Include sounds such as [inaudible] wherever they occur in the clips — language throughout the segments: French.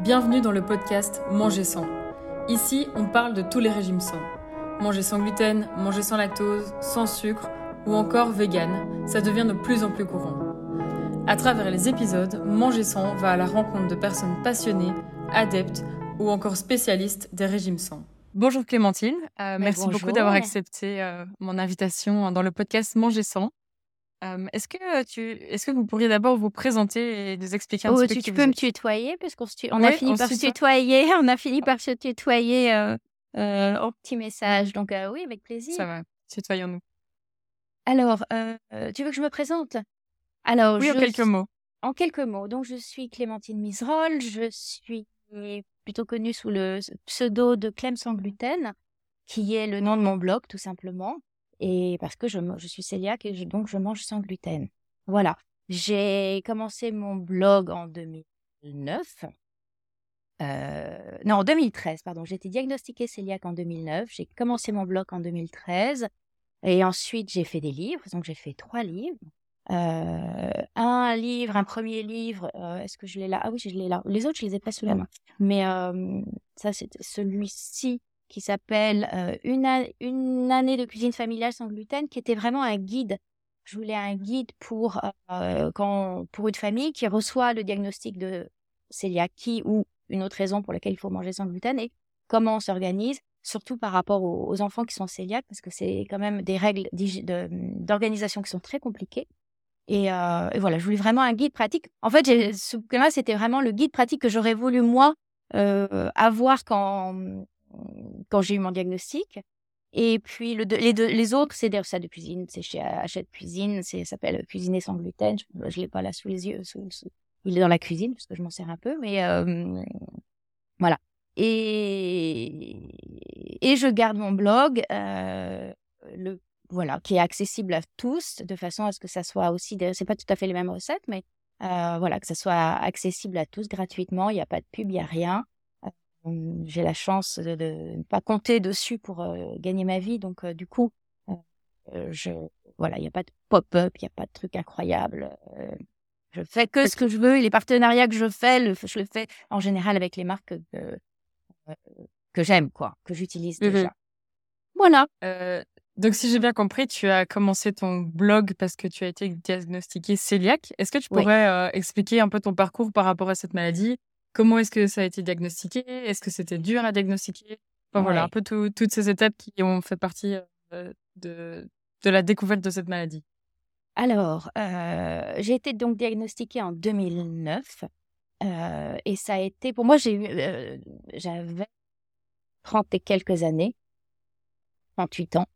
Bienvenue dans le podcast Manger sans. Ici, on parle de tous les régimes sans. Manger sans gluten, manger sans lactose, sans sucre ou encore vegan, ça devient de plus en plus courant. À travers les épisodes, Manger sans va à la rencontre de personnes passionnées, adeptes ou encore spécialistes des régimes sans. Bonjour Clémentine, euh, merci beaucoup d'avoir accepté euh, mon invitation dans le podcast Manger sans est-ce que tu, est-ce que vous pourriez d'abord vous présenter et nous expliquer un oh, petit peu tu, peux me tutoyer parce qu'on on a fini par se tutoyer, on a fini par se tutoyer euh, euh, petit message. Donc oui, avec plaisir. Ça va, tutoyons-nous. Alors, tu veux que je me présente? Alors, oui, en quelques mots. En quelques mots. Donc, je suis Clémentine Miserol. Je suis plutôt connue sous le pseudo de Clem sans gluten, qui est le nom de mon blog, tout simplement et parce que je, je suis cœliaque et donc je mange sans gluten. Voilà. J'ai commencé mon blog en 2009. Euh, non, en 2013, pardon. J'ai été diagnostiquée cœliaque en 2009. J'ai commencé mon blog en 2013. Et ensuite, j'ai fait des livres. Donc, j'ai fait trois livres. Euh, un livre, un premier livre. Euh, est-ce que je l'ai là? Ah oui, je l'ai là. Les autres, je les ai pas sous la main. Mais ça, c'est celui-ci qui s'appelle euh, une, année de cuisine familiale sans gluten, qui était vraiment un guide. Je voulais un guide pour, euh, quand, pour une famille qui reçoit le diagnostic de cœliakie ou une autre raison pour laquelle il faut manger sans gluten et comment on s'organise, surtout par rapport aux, enfants qui sont cœliaques, parce que c'est quand même des règles d'organisation qui sont très compliquées. Et, euh, et, voilà, je voulais vraiment un guide pratique. En fait, ce bouquin-là, c'était vraiment le guide pratique que j'aurais voulu, moi, avoir quand, quand j'ai eu mon diagnostic. Et puis le, les, autres, c'est des recettes de cuisine. C'est chez Hachette Cuisine. Ça s'appelle Cuisiner sans gluten. Je ne l'ai pas là sous les yeux. il est dans la cuisine parce que je m'en sers un peu. Mais voilà. Et, je garde mon blog, euh, voilà, qui est accessible à tous, de façon à ce que ça soit aussi. C'est pas tout à fait les mêmes recettes, mais euh, voilà, que ça soit accessible à tous gratuitement. Il n'y a pas de pub, il n'y a rien j'ai la chance de ne pas compter dessus pour gagner ma vie. Donc, du coup, je, voilà, il n'y a pas de pop-up, il n'y a pas de truc incroyable. je fais que ce que je veux et les partenariats que je fais, je le fais en général avec les marques que j'aime, quoi, que j'utilise mmh déjà. Voilà. donc, si j'ai bien compris, tu as commencé ton blog parce que tu as été diagnostiquée cœliaque. Est-ce que tu pourrais expliquer un peu ton parcours par rapport à cette maladie Comment est-ce que ça a été diagnostiqué? Est-ce que c'était dur à diagnostiquer? Enfin, Voilà, un peu toutes ces étapes qui ont fait partie euh, de, de la découverte de cette maladie. Alors, euh, j'ai été donc diagnostiquée en 2009 euh, et ça a été, pour moi, j'ai eu, j'avais 30 et quelques années, 38 ans.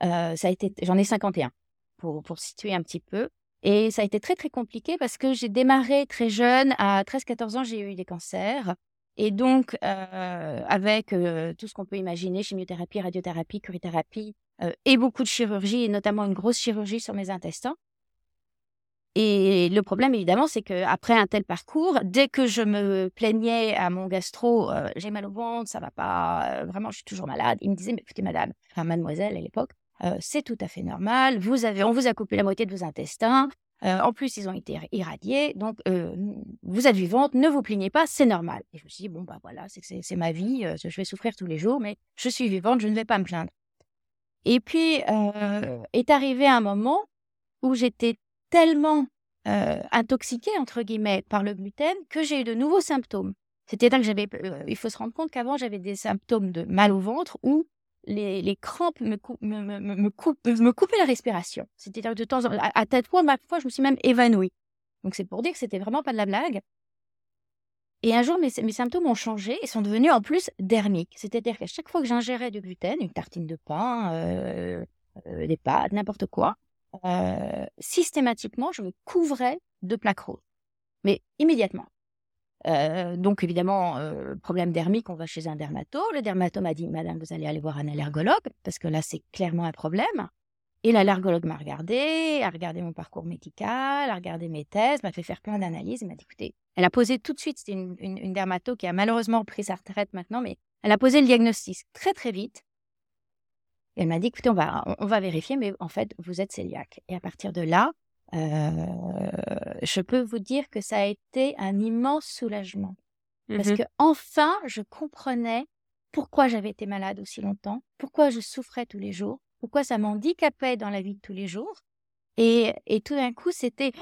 ça a été, j'en ai 51 pour, pour situer un petit peu. Et ça a été très, très compliqué parce que j'ai démarré très jeune. À 13-14 ans, j'ai eu des cancers. Et donc, euh, avec euh, tout ce qu'on peut imaginer, chimiothérapie, radiothérapie, curithérapie, euh, et beaucoup de chirurgie, et notamment une grosse chirurgie sur mes intestins. Et le problème, évidemment, c'est qu'après un tel parcours, dès que je me plaignais à mon gastro, j'ai mal au ventre, ça va pas, vraiment, je suis toujours malade. Il me disait, mais écoutez, madame, enfin, mademoiselle à l'époque, c'est tout à fait normal. Vous avez, on vous a coupé la moitié de vos intestins. en plus, ils ont été irradiés. Donc, vous êtes vivante, ne vous plaignez pas, c'est normal. Et je me suis dit, bon, bah voilà, c'est ma vie, je vais souffrir tous les jours, mais je suis vivante, je ne vais pas me plaindre. Et puis, est arrivé un moment où j'étais tellement intoxiquée, entre guillemets, par le gluten que j'ai eu de nouveaux symptômes. C'était-à-dire que j'avais, il faut se rendre compte qu'avant, j'avais des symptômes de mal au ventre ou les, crampes me, me, me, me, coupaient la respiration. C'était-à-dire de temps en temps, à, tête fois, ma foi, je me suis même évanouie. Donc c'est pour dire que c'était vraiment pas de la blague. Et un jour, mes, mes symptômes ont changé et sont devenus en plus dermiques. C'est-à-dire qu'à chaque fois que j'ingérais du gluten, une tartine de pain, euh, euh, des pâtes, n'importe quoi, euh, systématiquement, je me couvrais de plaques roses. Mais immédiatement. Euh, donc évidemment, euh, problème dermique, on va chez un dermato. Le dermato m'a dit, Madame, vous allez aller voir un allergologue, parce que là, c'est clairement un problème. Et l'allergologue m'a regardé, a regardé mon parcours médical, a regardé mes thèses, m'a fait faire plein d'analyses. M'a dit, écoutez, elle a posé tout de suite, c'était une, une, dermato qui a malheureusement pris sa retraite maintenant, mais elle a posé le diagnostic très très vite. Elle m'a dit, écoutez, on va, on, va vérifier, mais en fait, vous êtes cœliaque. Et à partir de là, je peux vous dire que ça a été un immense soulagement. Parce que enfin, je comprenais pourquoi j'avais été malade aussi longtemps, pourquoi je souffrais tous les jours, pourquoi ça m'handicapait dans la vie de tous les jours. Et, et tout d'un coup, c'était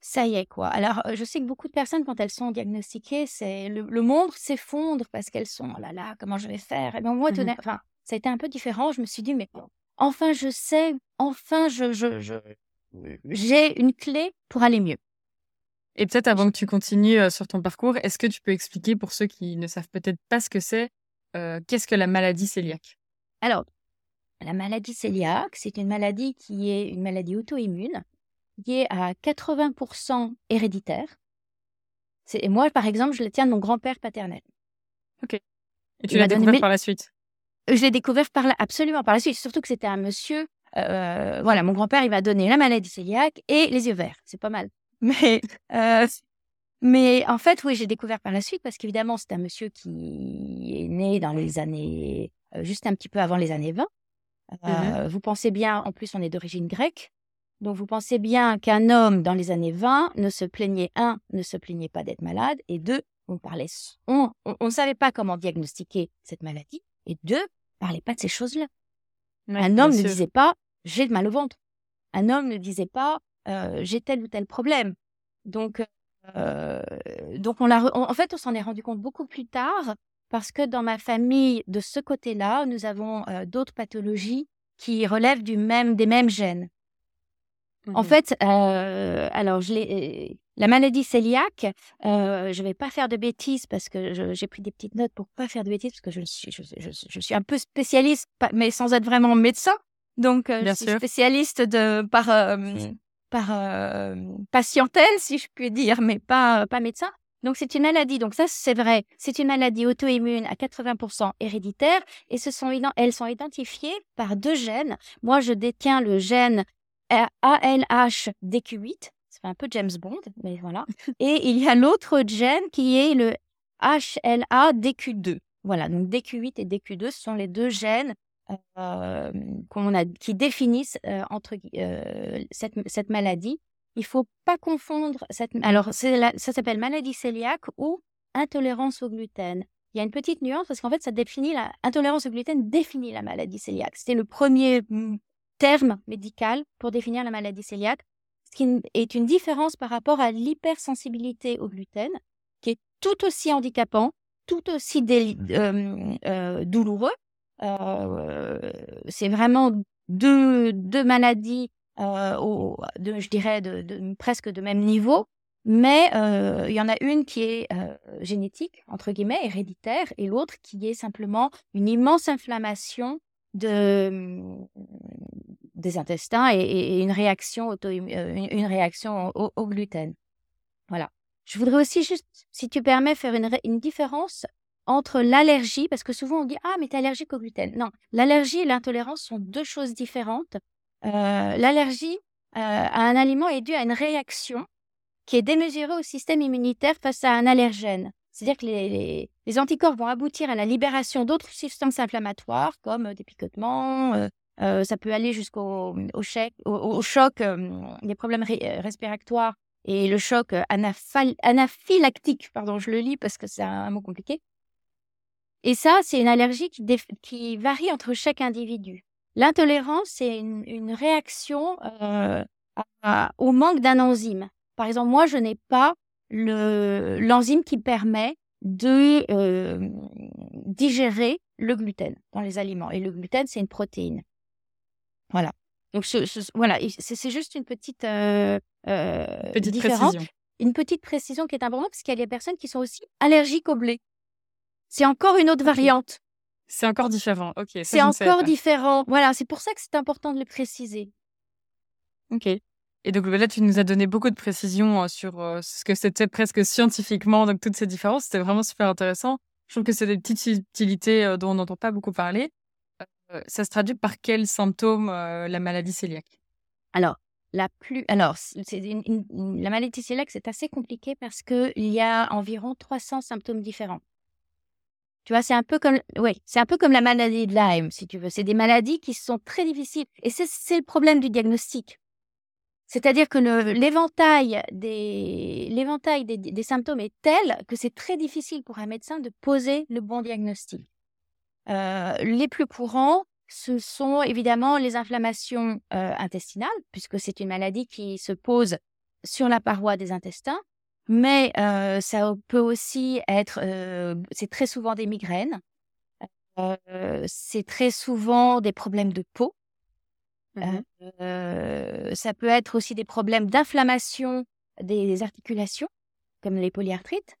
ça y est quoi. Alors, je sais que beaucoup de personnes, quand elles sont diagnostiquées, c'est le, monde s'effondre parce qu'elles sont oh là là, comment je vais faire? Et bien moi, tout, mmh enfin, ça a été un peu différent. Je me suis dit, mais enfin, je sais, enfin, je, je, je j'ai une clé pour aller mieux. Et peut-être avant que tu continues sur ton parcours, est-ce que tu peux expliquer pour ceux qui ne savent peut-être pas ce que c'est, qu'est-ce que la maladie cœliaque? Alors, la maladie cœliaque, c'est une maladie qui est une maladie auto-immune, qui est à 80% héréditaire. Et moi, par exemple, je le tiens de mon grand-père paternel. Ok. Et tu l'as découvert par la suite? Je l'ai découvert par absolument par la suite, surtout que c'était un monsieur. Voilà, mon grand-père, il m'a donné la maladie cœliaque et les yeux verts. C'est pas mal. [laughs] Mais, euh, mais en fait, oui, j'ai découvert par la suite parce qu'évidemment, c'est un monsieur qui est né dans les années, euh, juste un petit peu avant les années 20. Mmh euh, vous pensez bien, en plus, on est d'origine grecque. Donc, vous pensez bien qu'un homme dans les années 20 ne se plaignait, un, ne se plaignait pas d'être malade, et deux, on parlait, on ne savait pas comment diagnostiquer cette maladie, et deux, parlait pas de ces choses-là. un homme ne disait pas, j'ai mal au ventre. Un homme ne disait pas, j'ai tel ou tel problème. Donc, donc on l'a, en fait, on s'en est rendu compte beaucoup plus tard parce que dans ma famille, de ce côté-là, nous avons d'autres pathologies qui relèvent du même, des mêmes gènes. En mmh fait, alors je la maladie cœliaque, je ne vais pas faire de bêtises parce que j'ai pris des petites notes pour pas faire de bêtises parce que je suis, je, je suis un peu spécialiste, mais sans être vraiment médecin. Donc, je suis spécialiste de, par, par patientèle, si je puis dire, mais pas, pas médecin. Donc, c'est une maladie. Donc, ça, c'est vrai. C'est une maladie auto-immune à 80% héréditaire et ce sont, elles sont identifiées par deux gènes. Moi, je détiens le gène ALH-DQ8. C'est un peu James Bond, mais voilà. [laughs] et il y a l'autre gène qui est le HLA-DQ2. Voilà, donc DQ8 et DQ2 sont les deux gènes qu'on a, qui définissent entre cette, cette, maladie. Il faut pas confondre cette. Alors, ça s'appelle maladie cœliaque ou intolérance au gluten. Il y a une petite nuance parce qu'en fait, ça définit la intolérance au gluten définit la maladie cœliaque. C'était le premier terme médical pour définir la maladie cœliaque, ce qui est une différence par rapport à l'hypersensibilité au gluten, qui est tout aussi handicapant, tout aussi douloureux, euh, c'est vraiment deux, deux maladies, euh, je dirais, presque de même niveau. Mais euh, il y en a une qui est génétique, entre guillemets, héréditaire, et l'autre qui est simplement une immense inflammation de, des intestins et, une réaction, auto, une, réaction au, gluten. Voilà. Je voudrais aussi juste, si tu permets, faire une différence entre l'allergie, parce que souvent on dit Ah, mais tu es allergique au gluten. Non, l'allergie et l'intolérance sont deux choses différentes. Euh, l'allergie euh, à un aliment est due à une réaction qui est démesurée au système immunitaire face à un allergène. C'est-à-dire que les, anticorps vont aboutir à la libération d'autres substances inflammatoires comme des picotements, euh, ça peut aller jusqu'au au, au, choc, des problèmes respiratoires et le choc anaphylactique, pardon, je le lis parce que c'est un mot compliqué, et ça, c'est une allergie qui, varie entre chaque individu. L'intolérance, c'est une, réaction euh, au manque d'un enzyme. Par exemple, moi, je n'ai pas l'enzyme qui permet de euh, digérer le gluten dans les aliments. Et le gluten, c'est une protéine. Voilà. Donc, voilà, c'est juste une petite, euh, petite différence. Précision. Une petite précision qui est importante parce qu'il y a des personnes qui sont aussi allergiques au blé. C'est encore une autre variante. C'est encore différent. Ok. C'est encore différent. Voilà, c'est pour ça que c'est important de le préciser. Ok. Et donc là, tu nous as donné beaucoup de précisions euh, sur euh, ce que c'était presque scientifiquement, donc toutes ces différences. C'était vraiment super intéressant. Je trouve que c'est des petites subtilités euh, dont on n'entend pas beaucoup parler. ça se traduit par quels symptômes la maladie cœliaque? Alors, la plus, alors, c'est la maladie cœliaque, c'est assez compliqué parce qu'il y a environ 300 symptômes différents. Tu vois, c'est un peu comme, c'est un peu comme la maladie de Lyme, si tu veux. C'est des maladies qui sont très difficiles. Et c'est le problème du diagnostic. C'est-à-dire que l'éventail des, l'éventail des, symptômes est tel que c'est très difficile pour un médecin de poser le bon diagnostic. Euh, les plus courants, ce sont évidemment les inflammations euh, intestinales, puisque c'est une maladie qui se pose sur la paroi des intestins, mais euh, ça peut aussi être, c'est très souvent des migraines, c'est très souvent des problèmes de peau, Mmh ça peut être aussi des problèmes d'inflammation des articulations, comme les polyarthrites.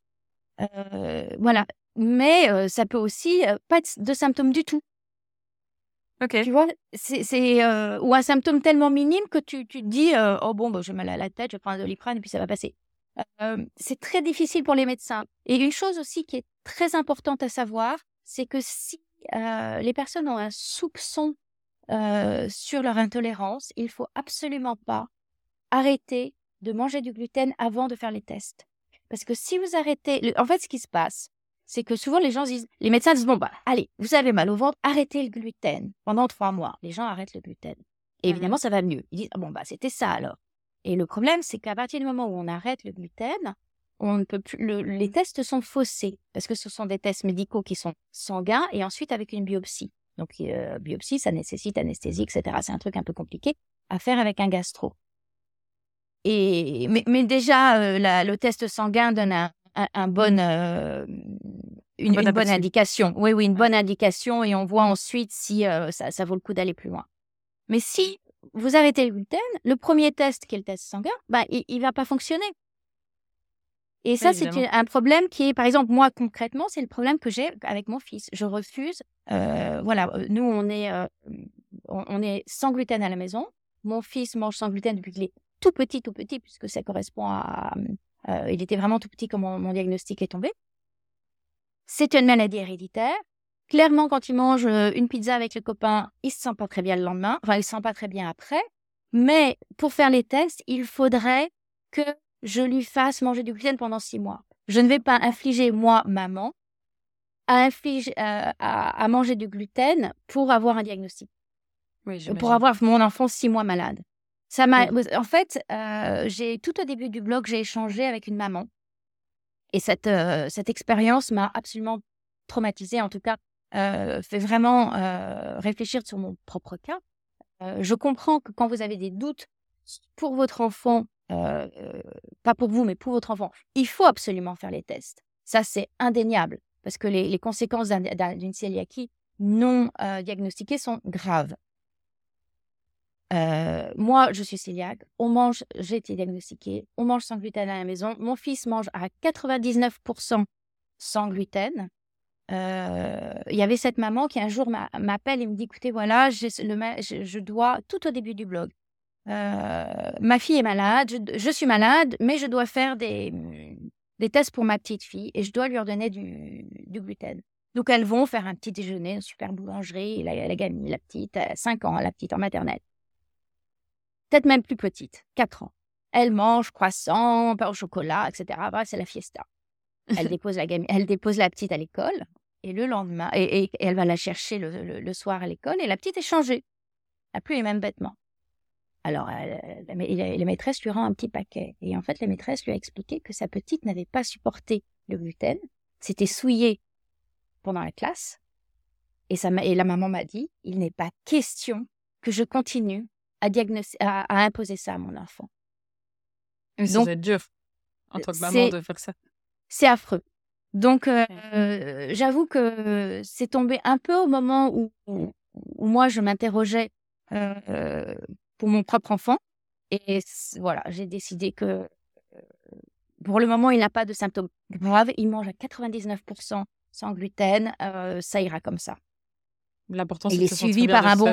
voilà. Mais ça peut aussi pas être de symptômes du tout. Ok. Tu vois, c'est ou un symptôme tellement minime que tu, tu te dis oh bon bah, j'ai mal à la tête, je prends un doliprane et puis ça va passer. C'est très difficile pour les médecins. Et une chose aussi qui est très importante à savoir, c'est que si les personnes ont un soupçon euh, sur leur intolérance, il faut absolument pas arrêter de manger du gluten avant de faire les tests. Parce que si vous arrêtez, en fait, ce qui se passe, c'est que souvent les gens disent, les médecins disent bon bah allez, vous avez mal au ventre, arrêtez le gluten pendant trois mois. Les gens arrêtent le gluten. Et mmh évidemment, ça va mieux. Ils disent ah bon bah c'était ça alors. Et le problème, c'est qu'à partir du moment où on arrête le gluten, on ne peut plus. les tests sont faussés parce que ce sont des tests médicaux qui sont sanguins et ensuite avec une biopsie. Donc, euh, biopsie, ça nécessite anesthésie, etc. C'est un truc un peu compliqué à faire avec un gastro. Et, mais, déjà, euh, le test sanguin donne un, bon, euh, une, bonne indication. Oui, oui, une bonne indication et on voit ensuite si ça, vaut le coup d'aller plus loin. Mais si vous arrêtez le gluten, le premier test qui est le test sanguin, bah, il ne va pas fonctionner. Et ça, c'est un problème qui est, par exemple, moi concrètement, c'est le problème que j'ai avec mon fils. Je refuse. Euh, voilà, euh, nous, on est, euh, on, est sans gluten à la maison. Mon fils mange sans gluten depuis qu'il est tout petit, tout petit, puisque ça correspond à. il était vraiment tout petit quand mon, diagnostic est tombé. C'est une maladie héréditaire. Clairement, quand il mange une pizza avec le copain, il se sent pas très bien le lendemain. Enfin, il se sent pas très bien après. Mais pour faire les tests, il faudrait que je lui fasse manger du gluten pendant six mois. Je ne vais pas infliger, moi, maman, à, infliger, euh, à, manger du gluten pour avoir un diagnostic. pour avoir mon enfant six mois malade. Ça m'a, En fait, euh, j'ai tout au début du blog, j'ai échangé avec une maman. Et cette, euh, cette expérience m'a absolument traumatisée, en tout cas, fait vraiment réfléchir sur mon propre cas. je comprends que quand vous avez des doutes pour votre enfant euh, pas pour vous, mais pour votre enfant, il faut absolument faire les tests. Ça, c'est indéniable, parce que les, conséquences d'une cœliaquie non euh, diagnostiquée sont graves. Euh, moi, je suis cœliaque. On mange, j'ai été diagnostiquée. On mange sans gluten à la maison. Mon fils mange à 99% sans gluten. Il y avait cette maman qui un jour m'appelle et me dit écoutez, voilà, le, je dois, tout au début du blog, ma fille est malade, je, suis malade, mais je dois faire des, des tests pour ma petite fille et je dois lui redonner du, du gluten. Donc elles vont faire un petit déjeuner, une super boulangerie, la, la gamine, la petite, 5 ans, la petite en maternelle. Peut-être même plus petite, 4 ans. Elle mange croissant, pain au chocolat, etc. c'est la fiesta. Elle [laughs] dépose la gamine, elle dépose la petite à l'école et le lendemain, et, elle va la chercher le, le, soir à l'école et la petite est changée. Elle n'a plus les mêmes vêtements. Alors, la, maîtresse lui rend un petit paquet. Et en fait, la maîtresse lui a expliqué que sa petite n'avait pas supporté le gluten, c'était souillé pendant la classe. Et, ça, et la maman m'a dit, il n'est pas question que je continue à, à, imposer ça à mon enfant. Mais ça dur, en tant que maman, de faire ça. C'est affreux. Donc, euh, j'avoue que c'est tombé un peu au moment où, où, moi, je m'interrogeais euh, pour mon propre enfant. Et voilà, j'ai décidé que euh, pour le moment, il n'a pas de symptômes graves. Il mange à 99% sans gluten. Euh, ça ira comme ça. L'important, c'est qu'il est suivi par un bon.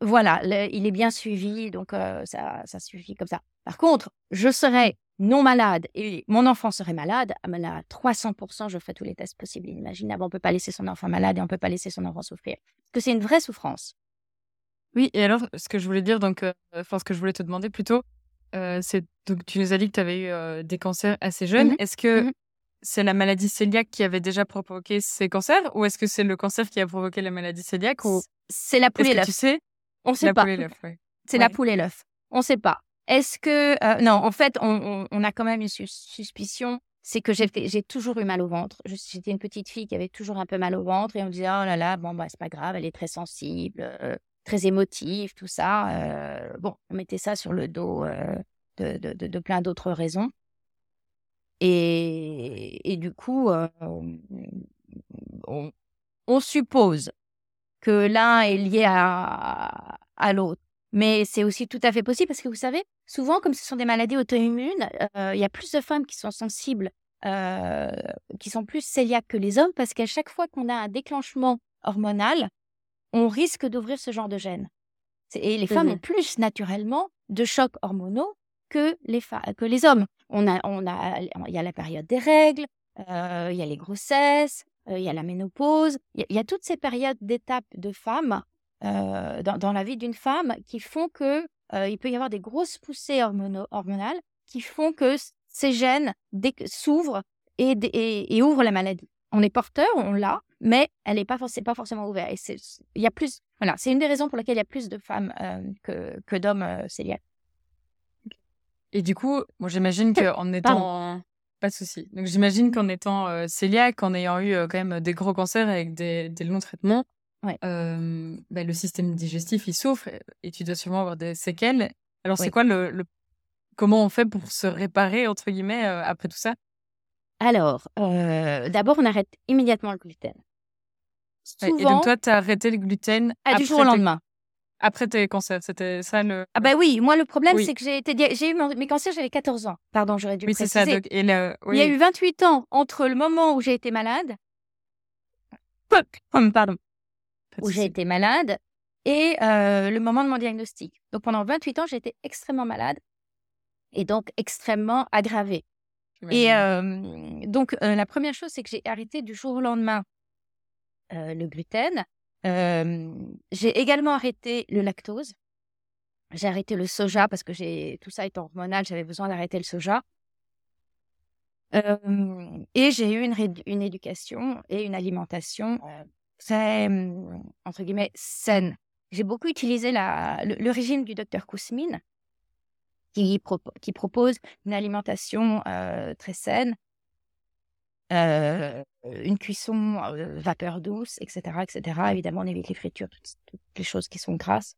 Voilà, il est bien suivi, donc euh, ça, ça suffit comme ça. Par contre, je serais non malade et mon enfant serait malade, à 300%, je ferai tous les tests possibles et imaginables. On ne peut pas laisser son enfant malade et on ne peut pas laisser son enfant souffrir. Parce que c'est une vraie souffrance. Oui, et alors, ce que je voulais dire, donc, enfin, ce que je voulais te demander plutôt, c'est donc tu nous as dit que tu avais eu des cancers assez jeunes. Mmh est-ce que mmh c'est la maladie cœliaque qui avait déjà provoqué ces cancers ou est-ce que c'est le cancer qui a provoqué la maladie cœliaque ou C'est la poule et l'œuf. Tu sais? On sait pas. C'est la poule et l'œuf. On sait pas. Est-ce que euh, non, en fait, on, a quand même une suspicion, c'est que j'ai toujours eu mal au ventre. J'étais une petite fille qui avait toujours un peu mal au ventre et on me disait oh là là, bon bah c'est pas grave, elle est très sensible, euh, très émotive, tout ça. Euh, bon, on mettait ça sur le dos de, plein d'autres raisons. Et, du coup, on, suppose que l'un est lié à l'autre. Mais c'est aussi tout à fait possible parce que vous savez, souvent, comme ce sont des maladies auto-immunes, euh, il y a plus de femmes qui sont sensibles, euh, qui sont plus cœliaques que les hommes parce qu'à chaque fois qu'on a un déclenchement hormonal, on risque d'ouvrir ce genre de gènes. Et les femmes ont plus naturellement de chocs hormonaux que les, que les hommes. On a, on a, il y a la période des règles, euh, il y a les grossesses, il y a la ménopause, il y, a toutes ces périodes d'étapes de femmes euh, dans, la vie d'une femme qui font que euh, il peut y avoir des grosses poussées hormonales qui font que ces gènes s'ouvrent et, et, ouvrent la maladie. On est porteur, on l'a, mais elle n'est pas, pas forcément ouverte. Et il y a plus, voilà, c'est une des raisons pour lesquelles il y a plus de femmes euh, que, que d'hommes cœliaques. Et du coup, moi j'imagine qu'en étant pas de souci. Donc j'imagine qu'en étant cœliaque, en ayant eu quand même des gros cancers avec des, des longs traitements, Ouais. Bah, le système digestif, il souffre et tu dois sûrement avoir des séquelles. Alors, c'est quoi le, Comment on fait pour se réparer, entre guillemets, après tout ça? Alors, d'abord, on arrête immédiatement le gluten. Souvent... Et donc, toi, tu as arrêté le gluten ah, du jour au lendemain. Après tes cancers, c'était ça le. Ah, bah oui, moi, le problème, c'est que j'ai, été... j'ai eu mes cancers, j'avais 14 ans. Pardon, j'aurais dû oui, préciser. ça. Et Il y a eu 28 ans entre le moment où j'ai été malade. Pardon où j'ai été malade et euh, le moment de mon diagnostic. Donc pendant 28 ans, j'ai été extrêmement malade et donc extrêmement aggravée. Et euh, donc euh, la première chose, c'est que j'ai arrêté du jour au lendemain le gluten. j'ai également arrêté le lactose. J'ai arrêté le soja parce que j'ai tout ça étant hormonal, j'avais besoin d'arrêter le soja. et j'ai eu une, une, éducation et une alimentation mmh, entre guillemets, saine. J'ai beaucoup utilisé la, le, régime du docteur Kousmine, qui, qui, propose une alimentation très saine, une cuisson vapeur douce, etc., etc. Évidemment, on évite les fritures, toutes, les choses qui sont grasses.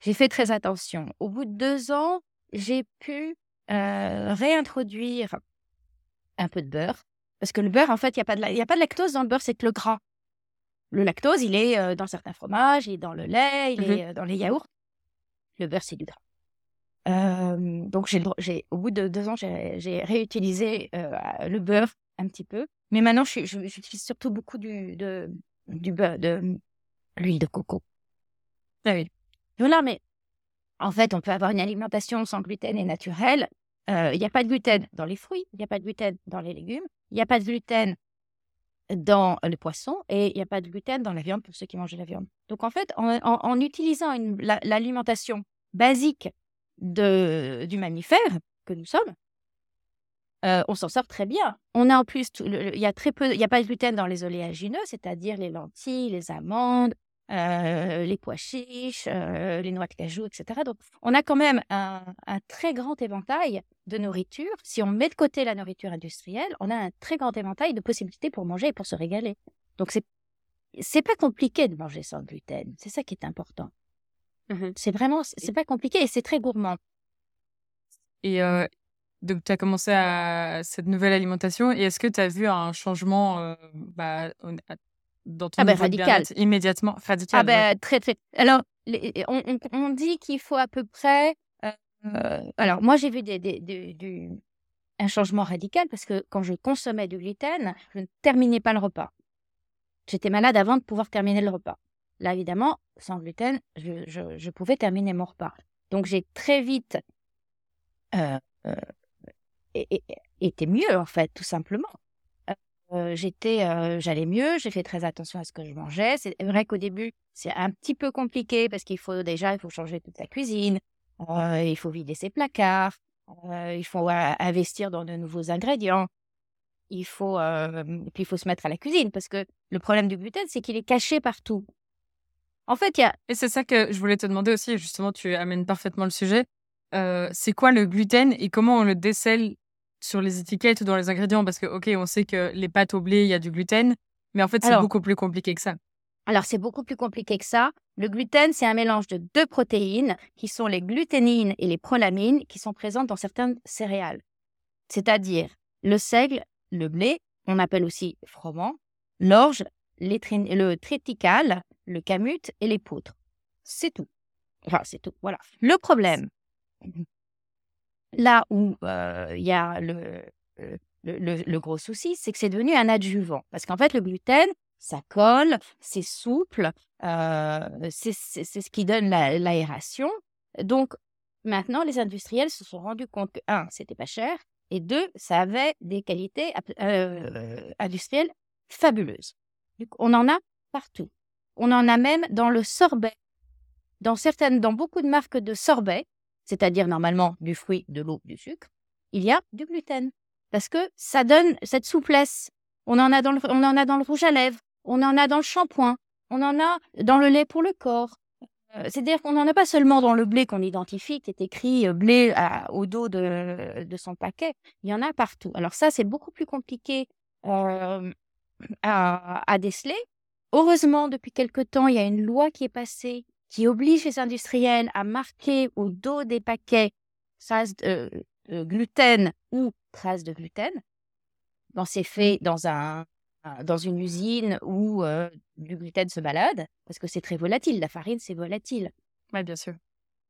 J'ai fait très attention. Au bout de deux ans, j'ai pu réintroduire un peu de beurre. Parce que le beurre, en fait, il n'y a, a pas de lactose dans le beurre, c'est que le gras. Le lactose, il est euh, dans certains fromages, il est dans le lait, il mmh est euh, dans les yaourts. Le beurre, c'est du gras. donc, j'ai, au bout de deux ans, j'ai, réutilisé euh, le beurre un petit peu. Mais maintenant, j'utilise surtout beaucoup du, de, du beurre, de l'huile de coco. Ah oui. Voilà, mais en fait, on peut avoir une alimentation sans gluten et naturelle. Il n'y a pas de gluten dans les fruits, il n'y a pas de gluten dans les légumes, il n'y a pas de gluten dans le poisson et il n'y a pas de gluten dans la viande pour ceux qui mangent la viande. Donc en fait, en, utilisant l'alimentation basique de, du mammifère que nous sommes, euh, on s'en sort très bien. On a en plus, il y a très peu, il n'y a pas de gluten dans les oléagineux, c'est-à-dire les lentilles, les amandes, euh, les pois chiches, euh, les noix de cajou, etc. Donc, on a quand même un, très grand éventail de nourriture. Si on met de côté la nourriture industrielle, on a un très grand éventail de possibilités pour manger et pour se régaler. Donc, c'est c'est pas compliqué de manger sans gluten. C'est ça qui est important. Mmh c'est vraiment, c'est pas compliqué et c'est très gourmand. Et euh, donc, tu as commencé à cette nouvelle alimentation et est-ce que tu as vu un changement bah, dans ton ah ben, radical. immédiatement radical. Ah ben, très, très. Alors, on, on, dit qu'il faut à peu près. Euh, alors, moi, j'ai vu des, des, des, un changement radical parce que quand je consommais du gluten, je ne terminais pas le repas. J'étais malade avant de pouvoir terminer le repas. Là, évidemment, sans gluten, je, je, je pouvais terminer mon repas. Donc, j'ai très vite euh, euh, été mieux, en fait, tout simplement j'étais, j'allais mieux, j'ai fait très attention à ce que je mangeais. C'est vrai qu'au début, c'est un petit peu compliqué parce qu'il faut déjà, il faut changer toute la cuisine, il faut vider ses placards, il faut investir dans de nouveaux ingrédients. Il faut, puis il faut se mettre à la cuisine parce que le problème du gluten, c'est qu'il est caché partout. En fait, il y a. Et c'est ça que je voulais te demander aussi, justement, tu amènes parfaitement le sujet. c'est quoi le gluten et comment on le décèle sur les étiquettes ou dans les ingrédients Parce que, ok, on sait que les pâtes au blé, il y a du gluten, mais en fait, c'est beaucoup plus compliqué que ça. Alors, c'est beaucoup plus compliqué que ça. Le gluten, c'est un mélange de deux protéines qui sont les gluténines et les prolamines qui sont présentes dans certaines céréales. C'est-à-dire le seigle, le blé, on appelle aussi froment, l'orge, le triticale, le camut et les poutres. C'est tout. Enfin, c'est tout. Voilà. Le problème, là où euh, il y a euh, le, le, gros souci, c'est que c'est devenu un adjuvant. Parce qu'en fait, le gluten, ça colle, c'est souple, euh, c'est ce qui donne l'aération. Donc, maintenant, les industriels se sont rendus compte que, un, c'était pas cher, et deux, ça avait des qualités industrielles fabuleuses. on en a partout. On en a même dans le sorbet. Dans certaines, dans beaucoup de marques de sorbet, c'est-à-dire normalement du fruit, de l'eau, du sucre, il y a du gluten. Parce que ça donne cette souplesse. On en a dans le, on en a dans le rouge à lèvres, on en a dans le shampoing, on en a dans le lait pour le corps. Euh, c'est-à-dire qu'on n'en a pas seulement dans le blé qu'on identifie, qui est écrit euh, blé au dos de, son paquet. Il y en a partout. Alors ça, c'est beaucoup plus compliqué euh, à, déceler. Heureusement, depuis quelque temps, il y a une loi qui est passée qui oblige les industriels à marquer au dos des paquets traces de, gluten ou traces de gluten. Bon, c'est fait dans un dans une usine où du gluten se balade, parce que c'est très volatile. La farine, c'est volatile. Oui, bien sûr.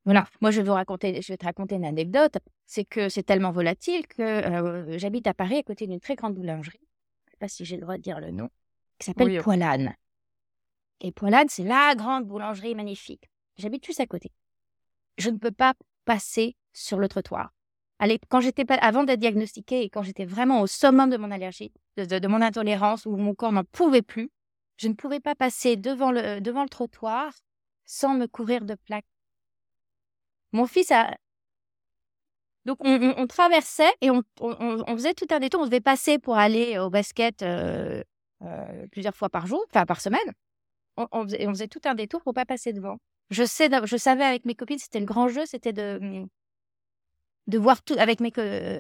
Voilà. Moi, je vais, vous raconter, je vais te raconter une anecdote. C'est que c'est tellement volatile que j'habite à Paris, à côté d'une très grande boulangerie. Je ne sais pas si j'ai le droit de dire le nom. Qui s'appelle oui, Poilane. Et Poilane, c'est la grande boulangerie magnifique. J'habite juste à côté. Je ne peux pas passer sur le trottoir. Allez, quand j'étais avant d'être diagnostiquée et quand j'étais vraiment au summum de mon allergie, de, mon intolérance, où mon corps n'en pouvait plus, je ne pouvais pas passer devant le, devant le trottoir sans me couvrir de plaques. Mon fils a... Donc on, traversait et on, faisait tout un détour. On devait passer pour aller au basket euh, euh, plusieurs fois par jour, enfin par semaine. On, faisait, on faisait tout un détour pour pas passer devant. Je, sais, je savais avec mes copines, c'était le grand jeu, c'était de, de voir tout avec mes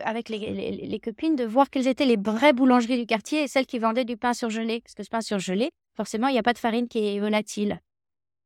avec les, les, copines de voir quelles étaient les vraies boulangeries du quartier et celles qui vendaient du pain surgelé. Parce que ce pain surgelé forcément il n'y a pas de farine qui est volatile.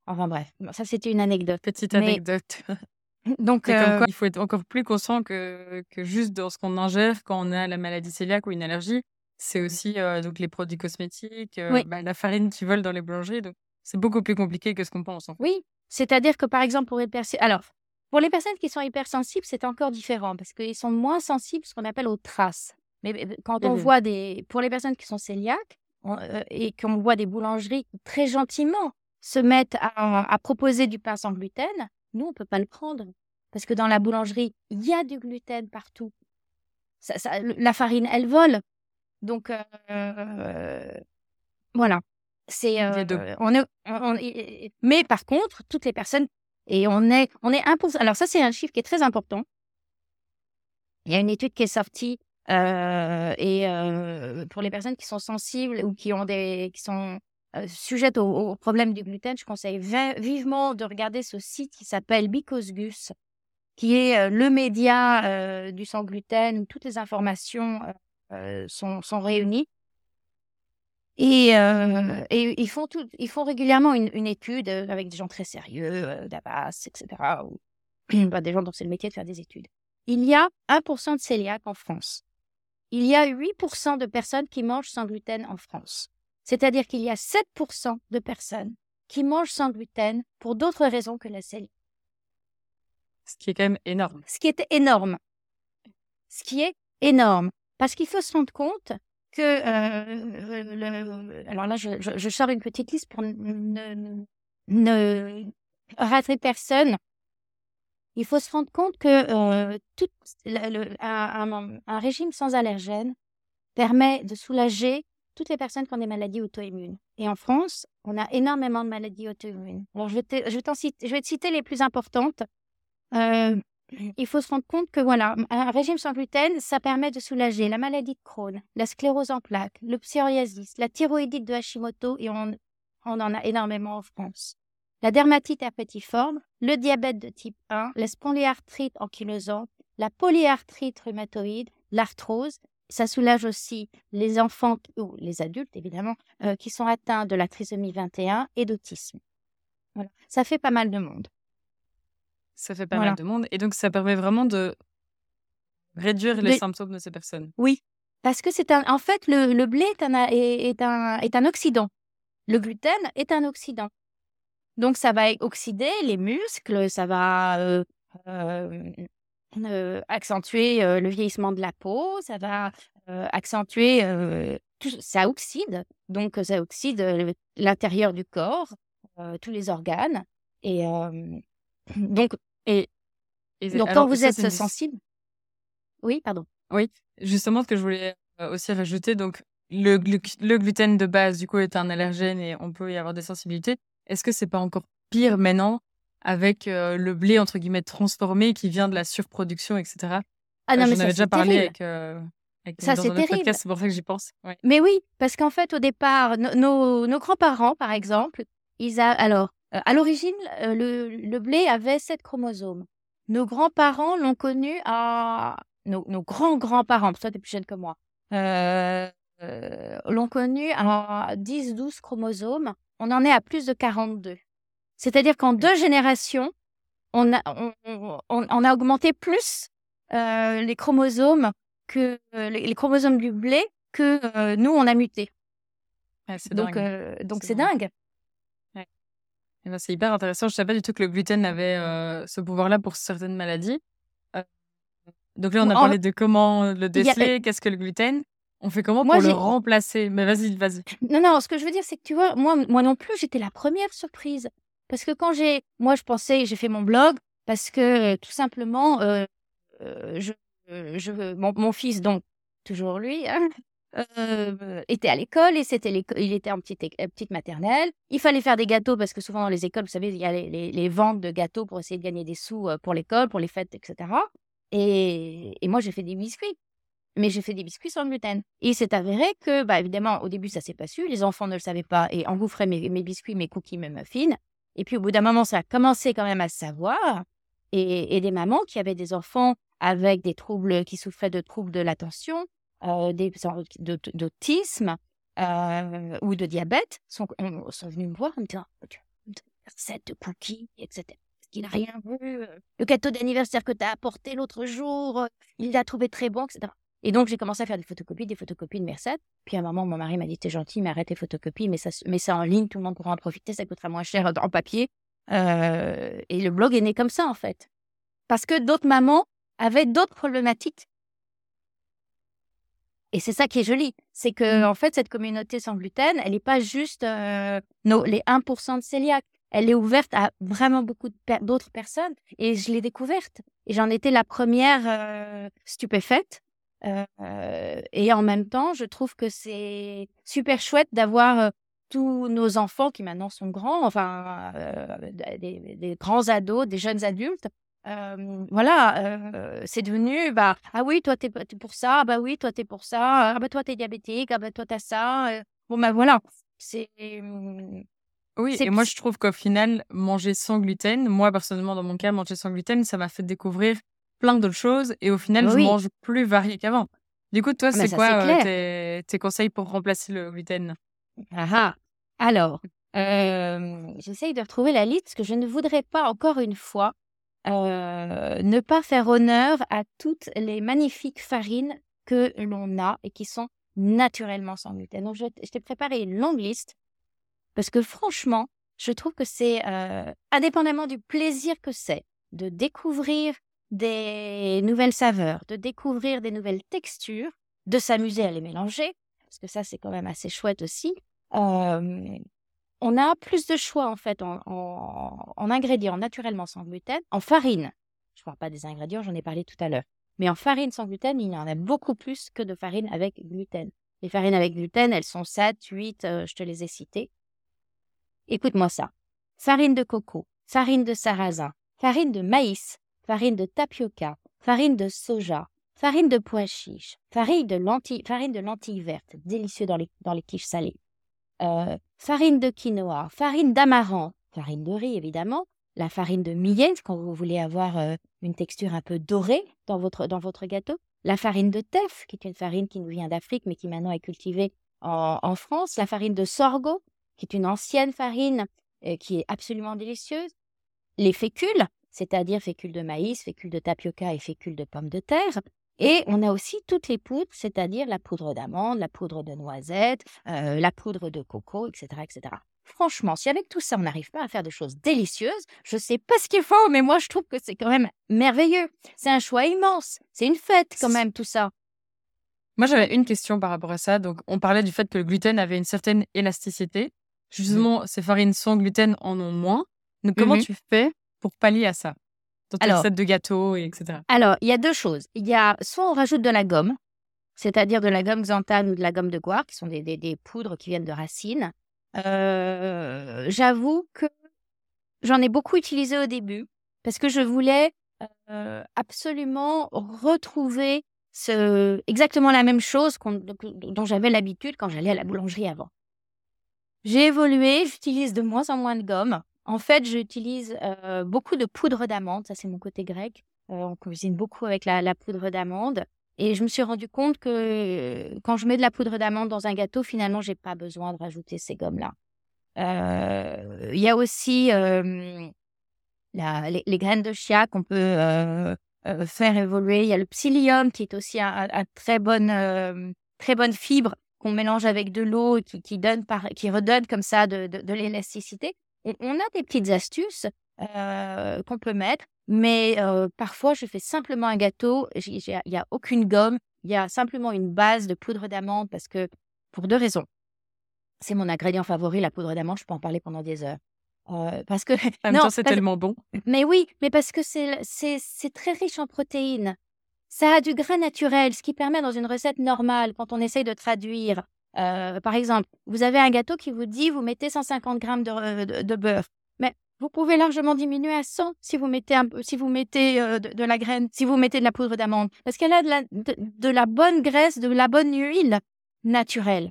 Enfin bref ça c'était une anecdote. Petite anecdote. [laughs] donc euh... il faut être encore plus conscient que, que juste dans ce qu'on ingère quand on a la maladie cœliaque ou une allergie c'est aussi euh, donc les produits cosmétiques euh, bah, la farine qui vole dans les boulangeries donc c'est beaucoup plus compliqué que ce qu'on pense oui c'est-à-dire que par exemple pour être percé alors pour les personnes qui sont hypersensibles, c'est encore différent parce qu'ils sont moins sensibles, ce qu'on appelle aux traces. Mais quand on mmh voit des, pour les personnes qui sont cœliaques euh, et qu'on voit des boulangeries très gentiment se mettent à, proposer du pain sans gluten, nous on peut pas le prendre parce que dans la boulangerie il y a du gluten partout. la farine, elle vole. Donc euh, voilà. C'est euh, on est, mais par contre, toutes les personnes et on est, on est 1%. Alors ça, c'est un chiffre qui est très important. Il y a une étude qui est sortie euh, et euh, pour les personnes qui sont sensibles ou qui ont des, qui sont euh, sujettes au, problème du gluten, je conseille vivement de regarder ce site qui s'appelle Because Gus, qui est le média du sans gluten où toutes les informations sont, sont réunies. Et, euh, et, ils, font tout, ils font régulièrement une, une étude euh, avec des gens très sérieux, euh, d'Abbas, etc. Ou [clears throat] bah, des gens dont c'est le métier de faire des études. Il y a 1% de cœliaques en France. Il y a 8% de personnes qui mangent sans gluten en France. C'est-à-dire qu'il y a 7% de personnes qui mangent sans gluten pour d'autres raisons que la cœliaque. Ce qui est quand même énorme. Ce qui est énorme. Ce qui est énorme. Parce qu'il faut se rendre compte que euh, alors là je, je, sors une petite liste pour ne, ne, rater personne. Il faut se rendre compte que euh, tout, un, un, régime sans allergènes permet de soulager toutes les personnes qui ont des maladies auto-immunes. Et en France, on a énormément de maladies auto-immunes. Alors, je vais, te, je, vais je vais te citer les plus importantes. Euh, il faut se rendre compte que voilà, un régime sans gluten, ça permet de soulager la maladie de Crohn, la sclérose en plaques, le psoriasis, la thyroïdite de Hashimoto, et on, en a énormément en France. la dermatite herpétiforme, le diabète de type 1, la spondylarthrite ankylosante, la polyarthrite rhumatoïde, l'arthrose. Ça soulage aussi les enfants ou les adultes évidemment euh, qui sont atteints de la trisomie 21 et d'autisme. Ça fait pas mal de monde. Ça fait pas mal de monde et donc ça permet vraiment de réduire les symptômes de ces personnes. Oui, parce que c'est un, en fait le, blé est un, est, un, est un oxydant. Le gluten est un oxydant. Donc ça va oxyder les muscles, ça va euh, euh, euh, accentuer le vieillissement de la peau, ça va accentuer, tout, ça oxyde, donc ça oxyde l'intérieur du corps, tous les organes. Et donc, et, donc quand vous êtes sensible, oui, pardon. Oui, justement, ce que je voulais aussi rajouter, donc le, le, gluten de base, du coup, est un allergène et on peut y avoir des sensibilités. Est-ce que c'est pas encore pire maintenant avec le blé entre guillemets transformé qui vient de la surproduction, etc. Ah non, mais J'en avais déjà parlé avec, avec ça, c'est terrible. c'est pour ça que j'y pense. Mais oui, parce qu'en fait, au départ, nos, nos grands-parents, par exemple, ils a... alors, à l'origine, le, le, blé avait sept chromosomes. Nos grands-parents l'ont connu à. Nos, nos grands-grands-parents, toi, tu es plus jeune que moi, euh, l'ont connu à 10-12 chromosomes on en est à plus de 42. C'est-à-dire qu'en deux générations, on a, on, a augmenté plus euh, les chromosomes que euh, les, chromosomes du blé que euh, nous on a muté. donc donc c'est dingue. Eh ben, c'est hyper intéressant. Je ne savais pas du tout que le gluten avait ce pouvoir-là pour certaines maladies. donc là, on a parlé de comment le déceler, qu'est-ce que le gluten. On fait comment pour le remplacer? Mais vas-y, vas-y. Non, non, ce que je veux dire, c'est que tu vois, moi, moi non plus, j'étais la première surprise. Parce que quand j'ai. Moi, je pensais, j'ai fait mon blog parce que tout simplement, euh, euh, je, je, mon, fils, donc, toujours lui, hein, était à l'école et c'était il était en petite, petite maternelle. Il fallait faire des gâteaux parce que souvent dans les écoles, vous savez, il y a les, les, ventes de gâteaux pour essayer de gagner des sous pour l'école, pour les fêtes, etc. Et, et moi, j'ai fait des biscuits mais j'ai fait des biscuits sans gluten. Et c'est avéré que, bah, évidemment, au début, ça s'est pas su, les enfants ne le savaient pas et engouffraient mes, mes biscuits, mes cookies, mes muffins. Et puis, au bout d'un moment, ça a commencé quand même à se savoir. Et, des mamans qui avaient des enfants avec des troubles, qui souffraient de troubles de l'attention, euh, d'autisme euh, ou de diabète, sont, sont venues me voir en me disant recette de cookies, etc. qu'il n'a rien vu. Le gâteau d'anniversaire que tu as apporté l'autre jour, il l'a trouvé très bon, etc. Et donc, j'ai commencé à faire des photocopies, des photocopies de mes Puis à un moment, mon mari m'a dit T'es gentil, mais arrête tes photocopies, mais ça, mais ça en ligne, tout le monde pourra en profiter, ça coûtera moins cher en papier. Euh, et le blog est né comme ça, en fait. Parce que d'autres mamans avaient d'autres problématiques. Et c'est ça qui est joli, c'est que mmh. en fait cette communauté sans gluten, elle n'est pas juste euh, les 1% de cœliaques, elle est ouverte à vraiment beaucoup d'autres personnes. Et je l'ai découverte. Et j'en étais la première euh, stupéfaite et en même temps, je trouve que c'est super chouette d'avoir tous nos enfants qui maintenant sont grands, enfin des, grands ados, des jeunes adultes. Voilà, c'est devenu, bah, ah oui, toi t'es pour ça, ah bah oui, toi t'es pour ça, ah bah toi t'es diabétique, ah bah toi t'as ça. bon bah voilà, c'est. Oui, et moi je trouve qu'au final, manger sans gluten, moi personnellement dans mon cas, manger sans gluten, ça m'a fait découvrir plein d'autres choses et au final, je mange plus varié qu'avant. Du coup, toi, ah, c'est quoi tes, conseils pour remplacer le gluten? Ah, ah Alors, j'essaye de retrouver la liste parce que je ne voudrais pas, encore une fois, euh, ne pas faire honneur à toutes les magnifiques farines que l'on a et qui sont naturellement sans gluten. Donc, je, t'ai préparé une longue liste parce que franchement, je trouve que c'est, indépendamment du plaisir que c'est de découvrir des nouvelles saveurs, de découvrir des nouvelles textures, de s'amuser à les mélanger, parce que ça c'est quand même assez chouette aussi. On a plus de choix en fait en, ingrédients naturellement sans gluten, en farine. Je ne parle pas des ingrédients, j'en ai parlé tout à l'heure. Mais en farine sans gluten, il y en a beaucoup plus que de farine avec gluten. Les farines avec gluten, elles sont 7, 8, euh, je te les ai citées. Écoute-moi ça. Farine de coco, farine de sarrasin, farine de maïs, farine de tapioca, farine de soja, farine de pois chiche, farine de lentilles, farine vertes, délicieux dans les, dans les quiches salées, euh, farine de quinoa, farine d'amarante, farine de riz évidemment, la farine de millet quand vous voulez avoir une texture un peu dorée dans votre, gâteau, la farine de teff qui est une farine qui nous vient d'Afrique mais qui maintenant est cultivée en, en, France, la farine de sorgho qui est une ancienne farine qui est absolument délicieuse, les fécules, c'est-à-dire fécules de maïs, fécules de tapioca et fécules de pommes de terre, et on a aussi toutes les poudres, c'est-à-dire la poudre d'amande, la poudre de noisette, euh, la poudre de coco, etc., etc. Franchement, si avec tout ça, on n'arrive pas à faire des choses délicieuses, je ne sais pas ce qu'il faut, mais moi, je trouve que c'est quand même merveilleux. C'est un choix immense. C'est une fête quand même, tout ça. Moi, j'avais une question par rapport à ça. Donc, on parlait du fait que le gluten avait une certaine élasticité. Justement, ces farines sans gluten en ont moins. Donc, comment mmh tu fais pour pallier à ça? Dans alors, de gâteaux, etc. Alors, il y a deux choses. Il y a soit on rajoute de la gomme, c'est-à-dire de la gomme xanthane ou de la gomme de goire, qui sont des, des, poudres qui viennent de racines. Euh, j'avoue que j'en ai beaucoup utilisé au début parce que je voulais euh, absolument retrouver ce, exactement la même chose dont j'avais l'habitude quand j'allais à la boulangerie avant. J'ai évolué, j'utilise de moins en moins de gomme. En fait, j'utilise beaucoup de poudre d'amande. Ça, c'est mon côté grec. on cuisine beaucoup avec la, poudre d'amande. Et je me suis rendu compte que quand je mets de la poudre d'amande dans un gâteau, finalement, j'ai pas besoin de rajouter ces gommes-là. Il y a aussi les, graines de chia qu'on peut faire évoluer. Il y a le psyllium qui est aussi un, très bonne, très bonne fibre qu'on mélange avec de l'eau qui, qui, donne qui redonne comme ça de l'élasticité on a des petites astuces qu'on peut mettre, mais parfois je fais simplement un gâteau, il n'y a aucune gomme, il y a simplement une base de poudre d'amande parce que, pour deux raisons. C'est mon ingrédient favori, la poudre d'amande, je peux en parler pendant des heures. parce que [laughs] non, c'est tellement bon. [laughs] Mais oui, mais parce que c'est très riche en protéines. Ça a du gras naturel, ce qui permet dans une recette normale, quand on essaye de traduire euh, par exemple, vous avez un gâteau qui vous dit vous mettez 150 grammes de, beurre, mais vous pouvez largement diminuer à 100 si vous mettez, un, si vous mettez euh, de, la graine, si vous mettez de la poudre d'amande, parce qu'elle a de la, de, bonne graisse, de la bonne huile naturelle.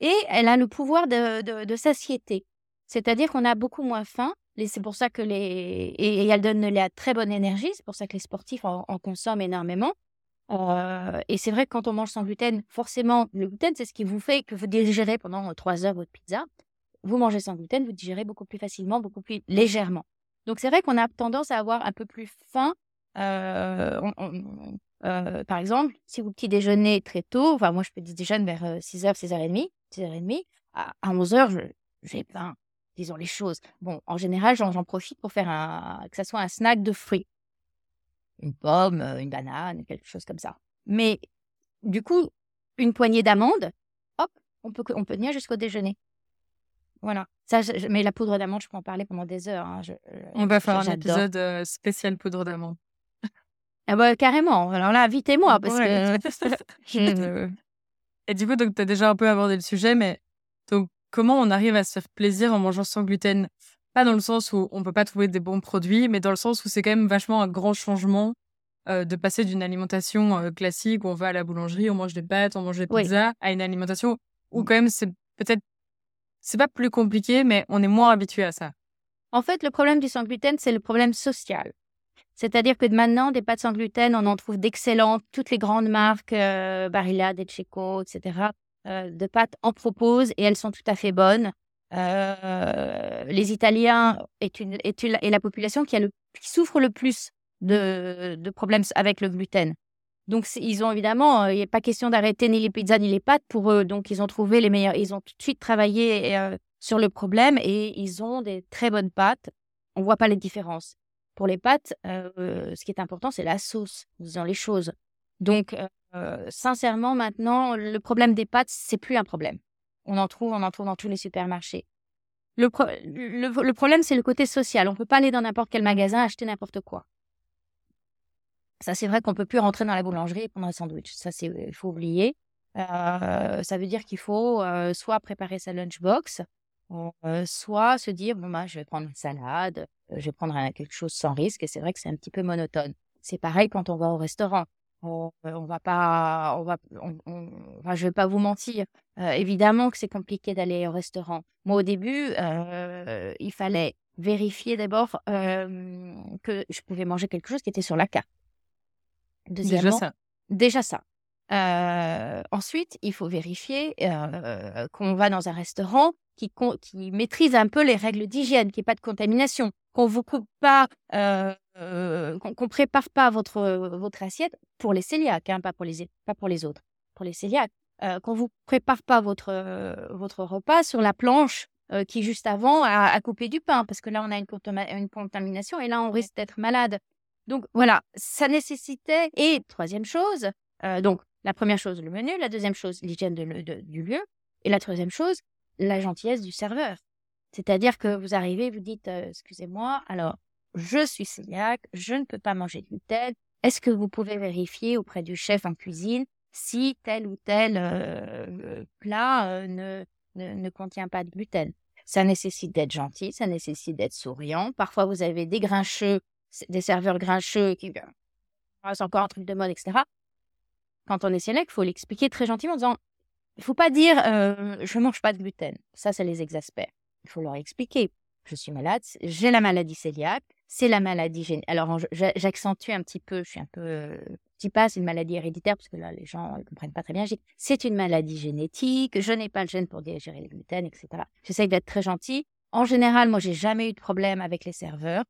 Et elle a le pouvoir de, satiété. C'est-à-dire qu'on a beaucoup moins faim. Et c'est pour ça que les. Et, elle donne la très bonne énergie. C'est pour ça que les sportifs en consomment énormément. Et c'est vrai que quand on mange sans gluten, forcément, le gluten, c'est ce qui vous fait que vous digérez pendant trois heures votre pizza. Vous mangez sans gluten, vous digérez beaucoup plus facilement, beaucoup plus légèrement. Donc c'est vrai qu'on a tendance à avoir un peu plus faim. Euh, par exemple, si vous petit déjeunez très tôt, enfin moi je peux déjeuner vers 6h, 6h30, 6h30, à, 11h, j'ai faim, disons les choses. Bon, en général, j'en profite pour faire un, que ça soit un snack de fruits une pomme, une banane, quelque chose comme ça. Mais du coup, une poignée d'amandes, hop, on peut, on peut tenir jusqu'au déjeuner. Voilà. Ça, mais la poudre d'amande, je peux en parler pendant des heures. Hein. on va faire un épisode spécial poudre d'amande. Ah bah, carrément. Alors là, invitez-moi parce que. [laughs] Et du coup, tu as déjà un peu abordé le sujet, mais donc, comment on arrive à se faire plaisir en mangeant sans gluten? Pas dans le sens où on peut pas trouver des bons produits, mais dans le sens où c'est quand même vachement un grand changement euh, de passer d'une alimentation euh, classique où on va à la boulangerie, on mange des pâtes, on mange des pizzas, à une alimentation où quand même c'est peut-être c'est pas plus compliqué, mais on est moins habitué à ça. En fait, le problème du sans gluten, c'est le problème social. C'est-à-dire que maintenant, des pâtes sans gluten, on en trouve d'excellentes. Toutes les grandes marques, euh, Barilla, Decceco, etc., euh, de pâtes en proposent et elles sont tout à fait bonnes. Euh, les Italiens est, la population qui, le, souffre le plus de, problèmes avec le gluten. Donc, ils ont évidemment, euh, il a pas question d'arrêter ni les pizzas ni les pâtes pour eux. Donc, ils ont trouvé les meilleurs. Ils ont tout de suite travaillé euh, sur le problème et ils ont des très bonnes pâtes. On ne voit pas les différences. Pour les pâtes, ce qui est important, c'est la sauce, disons les choses. Donc, sincèrement, maintenant, le problème des pâtes, c'est plus un problème. On en trouve, on en trouve dans tous les supermarchés. Le, problème, c'est le côté social. On peut pas aller dans n'importe quel magasin acheter n'importe quoi. Ça, c'est vrai qu'on peut plus rentrer dans la boulangerie et prendre un sandwich. Ça, il faut oublier. Euh, ça veut dire qu'il faut euh, soit préparer sa lunchbox, euh, soit se dire bon bah je vais prendre une salade, je vais prendre quelque chose sans risque. Et c'est vrai que c'est un petit peu monotone. C'est pareil quand on va au restaurant. On va pas, on va, on, je vais pas vous mentir. évidemment que c'est compliqué d'aller au restaurant. Moi, au début, il fallait vérifier d'abord que je pouvais manger quelque chose qui était sur la carte. Déjà ça. Déjà ça. ensuite, il faut vérifier qu'on va dans un restaurant qui, qui maîtrise un peu les règles d'hygiène, qu'il n'y ait pas de contamination, qu'on vous coupe pas, qu'on prépare pas votre, votre assiette pour les cœliaques, hein, pas, pour les, autres, pour les cœliaques, qu'on vous prépare pas votre, votre repas sur la planche qui juste avant a, coupé du pain, parce que là on a une, une contamination et là on risque d'être malade. Donc voilà, ça nécessitait. Et troisième chose, donc la première chose, le menu, la deuxième chose, l'hygiène du lieu, et la troisième chose, la gentillesse du serveur. C'est-à-dire que vous arrivez, vous dites, excusez-moi, alors, je suis cœliaque, je ne peux pas manger de gluten. Est-ce que vous pouvez vérifier auprès du chef en cuisine si tel ou tel plat ne, ne, contient pas de gluten? Ça nécessite d'être gentil, ça nécessite d'être souriant. Parfois, vous avez des grincheux, des serveurs grincheux qui ah, c'est encore un truc de mode, etc. Quand on est cœliaque, il faut l'expliquer très gentiment en disant il ne faut pas dire je ne mange pas de gluten. Ça, ça les exaspère. Il faut leur expliquer je suis malade, j'ai la maladie cœliaque, c'est la maladie génétique. Alors, j'accentue un petit peu, je suis un peu. je dis pas c'est une maladie héréditaire, parce que là, les gens ne comprennent pas très bien. C'est une maladie génétique, je n'ai pas le gène pour digérer le gluten, etc. J'essaye d'être très gentil. En général, moi, j'ai jamais eu de problème avec les serveurs.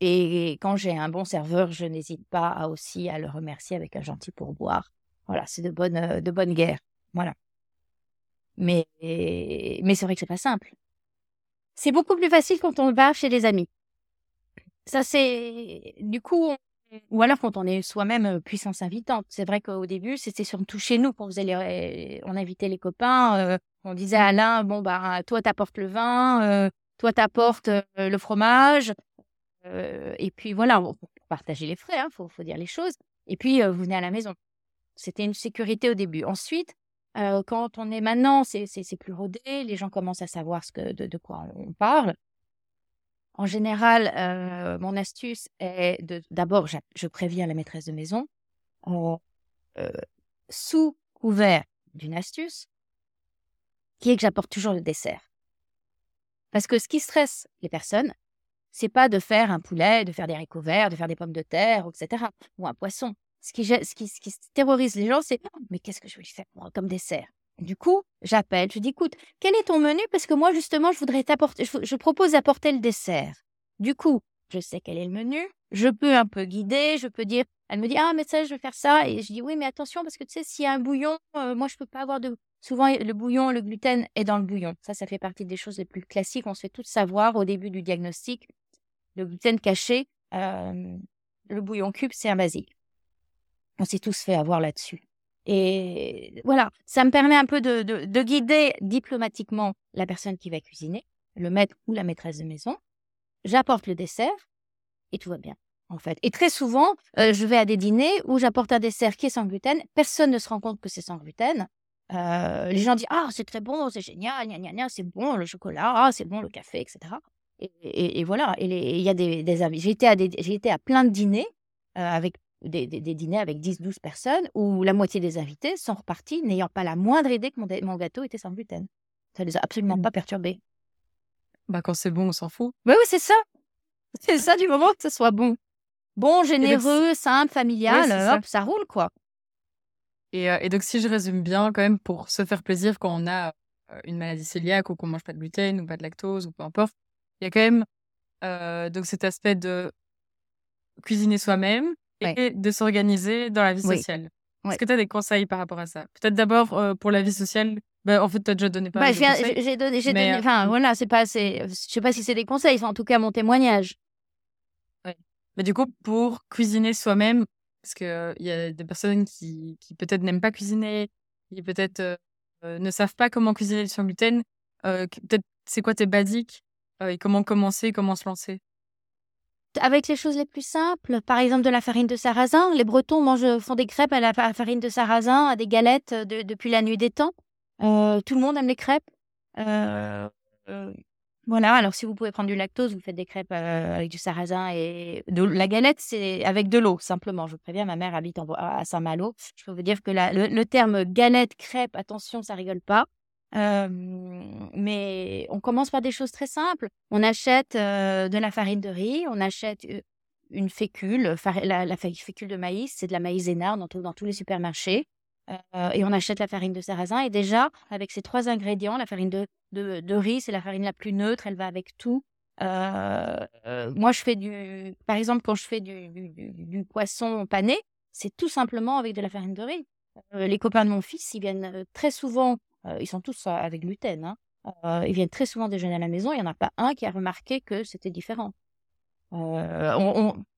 et quand j'ai un bon serveur, je n'hésite pas à aussi à le remercier avec un gentil pourboire. Voilà, c'est de bonne, euh, de bonne guerre. Voilà. Mais, mais c'est vrai que c'est pas simple. C'est beaucoup plus facile quand on va chez les amis. Ça, c'est. Du coup, ou alors quand on est soi-même euh, puissance invitante. C'est vrai qu'au début, c'était surtout chez nous qu'on faisait les... on invitait les copains. Euh, on disait à Alain, bon, bah, toi, t'apportes le vin, toi, t'apportes le fromage. et puis voilà, pour partager les frais, il hein, faut, faut, dire les choses. Et puis, vous venez à la maison. C'était une sécurité au début. Ensuite, quand on est maintenant, c'est plus rodé, les gens commencent à savoir de, quoi on parle. En général, mon astuce est de d'abord, je, préviens la maîtresse de maison sous couvert d'une astuce, qui est que j'apporte toujours le dessert. Parce que ce qui stresse les personnes, c'est pas de faire un poulet, de faire des haricots verts, de faire des pommes de terre, etc., ou un poisson ce qui, terrorise les gens, c'est mais qu'est-ce que je vais lui faire comme dessert? Du coup, j'appelle, je dis écoute, quel est ton menu? Parce que moi, justement, je voudrais t'apporter, je, propose d'apporter le dessert. Du coup, je sais quel est le menu, je peux un peu guider, je peux dire, elle me dit ah mais ça, je vais faire ça, et je dis oui mais attention parce que tu sais s'il y a un bouillon, euh, moi je peux pas avoir de Souvent, le bouillon, le gluten est dans le bouillon. Ça, ça fait partie des choses les plus classiques. On se fait tout savoir au début du diagnostic. Le gluten caché, euh, le bouillon cube, c'est un basique. On s'est tous fait avoir là-dessus. Et voilà, ça me permet un peu de, de, guider diplomatiquement la personne qui va cuisiner, le maître ou la maîtresse de maison. J'apporte le dessert et tout va bien, en fait. Et très souvent, euh, je vais à des dîners où j'apporte un dessert qui est sans gluten. Personne ne se rend compte que c'est sans gluten. Euh, les gens disent Ah, c'est très bon, c'est génial, c'est bon le chocolat, ah, c'est bon le café, etc. Et, voilà, il y a des, des J'ai été à plein de dîners euh, avec des, dîners avec 10-12 personnes où la moitié des invités sont repartis n'ayant pas la moindre idée que mon, gâteau était sans gluten. Ça les a absolument mmh. pas perturbés. Bah quand c'est bon, on s'en fout. Bah oui, c'est ça. [laughs] C'est ça du moment que ce soit bon. Bon, généreux, simple, familial, hop, ça. roule quoi. Et, euh, et, donc si je résume bien, quand même, pour se faire plaisir quand on a euh, une maladie cœliaque ou qu'on mange pas de gluten ou pas de lactose ou peu importe, il y a quand même euh, donc cet aspect de cuisiner soi-même, et de s'organiser dans la vie sociale. Est-ce que tu as des conseils par rapport à ça? Peut-être d'abord euh, pour la vie sociale. Bah, en fait, tu as déjà donné pas bah, J'ai donné, j'ai donné, euh, enfin, voilà, c'est pas assez. Je sais pas si c'est des conseils, c'est en tout cas mon témoignage. Ouais. Mais du coup, pour cuisiner soi-même, parce qu'il euh, il y a des personnes qui, qui peut-être n'aiment pas cuisiner, qui peut-être ne savent pas comment cuisiner sans gluten, peut-être c'est quoi tes basiques et comment commencer, comment se lancer? Avec les choses les plus simples, par exemple de la farine de sarrasin. Les Bretons mangent, font des crêpes à la farine de sarrasin, à des galettes depuis la nuit des temps. Euh, tout le monde aime les crêpes. Euh, euh, Voilà, alors si vous pouvez prendre du lactose, vous faites des crêpes avec du sarrasin et de la galette, c'est avec de l'eau, simplement. Je vous préviens, ma mère habite à Saint-Malo. Je peux vous dire que le, terme galette, crêpe, attention, ça rigole pas. Mais on commence par des choses très simples. On achète de la farine de riz, on achète une fécule, la, fécule de maïs, c'est de la maïzena, on en trouve dans tous les supermarchés. et on achète la farine de sarrasin. Et déjà, avec ces trois ingrédients, la farine de de, riz, c'est la farine la plus neutre, elle va avec tout. Moi, je fais du. Par exemple, quand je fais du, du, poisson pané, c'est tout simplement avec de la farine de riz. Les copains de mon fils, ils viennent très souvent, ils sont tous avec gluten, hein, ils viennent très souvent déjeuner à la maison. Il n'y en a pas un qui a remarqué que c'était différent. Il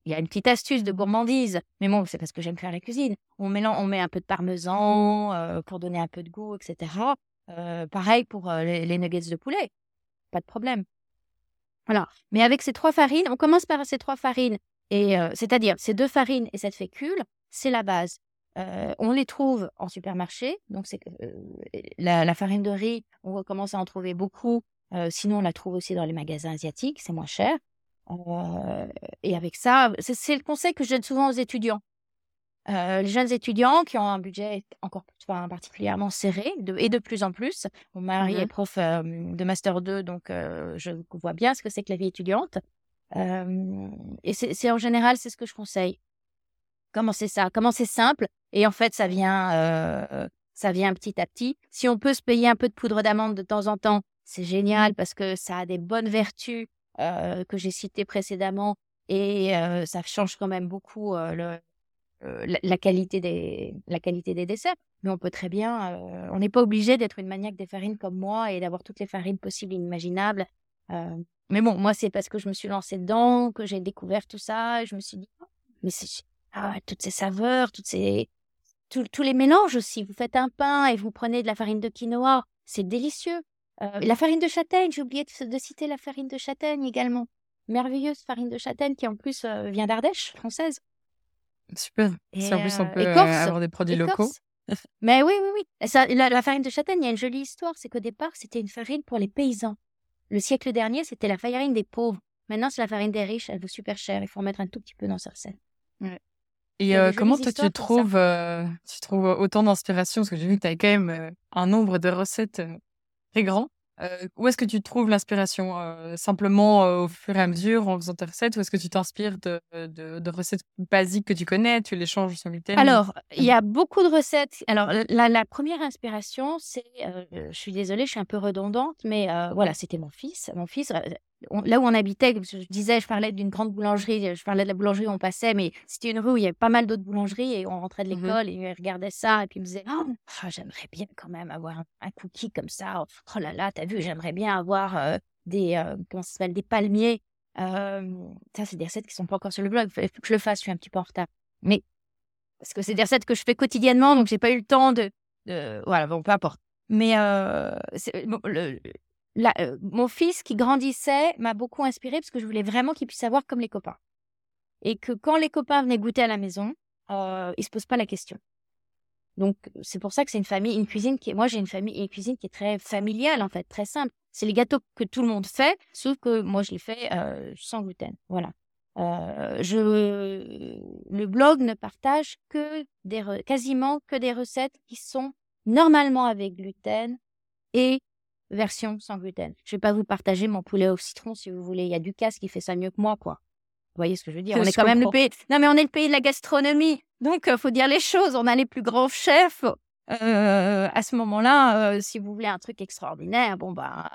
y a une petite astuce de gourmandise, mais bon, c'est parce que j'aime faire la cuisine. On, mélange, on met un peu de parmesan pour donner un peu de goût, etc pareil pour les, nuggets de poulet, pas de problème. Voilà. Mais avec ces trois farines, on commence par ces trois farines, et c'est-à-dire ces deux farines et cette fécule, c'est la base. On les trouve en supermarché, donc c'est la, la, farine de riz, on commence à en trouver beaucoup. sinon, on la trouve aussi dans les magasins asiatiques, c'est moins cher. et avec ça, c'est le conseil que je donne souvent aux étudiants. Euh, les jeunes étudiants qui ont un budget encore enfin, particulièrement serré et de plus en plus. Mon mari est mmh prof de Master 2, donc je vois bien ce que c'est que la vie étudiante. et c'est en général, c'est ce que je conseille. Commencez ça, commencez simple. Et en fait, ça vient, ça vient petit à petit. Si on peut se payer un peu de poudre d'amande de temps en temps, c'est génial parce que ça a des bonnes vertus que j'ai citées précédemment et ça change quand même beaucoup le, euh, la, qualité des, la qualité des desserts. Mais on peut très bien, euh, on n'est pas obligé d'être une maniaque des farines comme moi et d'avoir toutes les farines possibles et imaginables. Euh, mais bon, moi, c'est parce que je me suis lancée dedans que j'ai découvert tout ça et je me suis dit, oh, mais c'est ah, toutes ces saveurs, toutes ces, tous les mélanges aussi. Vous faites un pain et vous prenez de la farine de quinoa, c'est délicieux. la farine de châtaigne, j'ai oublié de, de, citer la farine de châtaigne également. Merveilleuse farine de châtaigne qui en plus vient d'Ardèche, française. Super. si en plus on peut avoir des produits locaux. Mais oui, oui, oui. Ça, la, farine de châtaigne, il y a une jolie histoire. C'est qu'au départ, c'était une farine pour les paysans. Le siècle dernier, c'était la farine des pauvres. Maintenant, c'est la farine des riches. Elle vaut super cher. Il faut en mettre un tout petit peu dans sa recette. Et comment toi, tu trouves, tu trouves autant d'inspiration? Parce que j'ai vu que tu avais quand même un nombre de recettes très grand. Où est-ce que tu trouves l'inspiration? Simplement au fur et à mesure en faisant tes recettes ou est-ce que tu t'inspires de, de, recettes basiques que tu connais Tu les changes sans gluten Alors, il y a beaucoup de recettes. Alors, la, la première inspiration, c'est, je suis désolée, je suis un peu redondante, mais voilà, c'était mon fils. Mon fils, là où on habitait, je disais, je parlais d'une grande boulangerie, je parlais de la boulangerie où on passait, mais c'était une rue où il y avait pas mal d'autres boulangeries et on rentrait de mmh l'école et il regardait ça et puis il me disait, oh, ah, j'aimerais bien quand même avoir un, cookie comme ça. Oh là là, t'as vu, j'aimerais bien avoir euh, des, euh, comment ça s'appelle, des palmiers. ça, c'est des recettes qui sont pas encore sur le blog. Il faut que je le fasse, je suis un petit peu en retard. Mais parce que c'est des recettes que je fais quotidiennement, donc j'ai pas eu le temps de, voilà, bon, peu importe. Mais euh, le, euh, mon fils qui grandissait m'a beaucoup inspiré parce que je voulais vraiment qu'il puisse savoir comme les copains. Et que quand les copains venaient goûter à la maison, euh, ils se posent pas la question. Donc c'est pour ça que c'est une famille, une cuisine qui, moi j'ai une famille, une cuisine qui est très familiale en fait, très simple. C'est les gâteaux que tout le monde fait, sauf que moi je les fais euh, sans gluten. Voilà. Euh, je, le blog ne partage que des, quasiment que des recettes qui sont normalement avec gluten et version sans gluten. Je vais pas vous partager mon poulet au citron si vous voulez. Il y a Ducasse qui fait ça mieux que moi, quoi. Vous voyez ce que je veux dire? [laughs] On est quand même le pays. Non, mais on est le pays de la gastronomie. Donc, il euh, faut dire les choses. On a les plus grands chefs. Euh, à ce moment-là, euh, si vous voulez un truc extraordinaire, bon bah,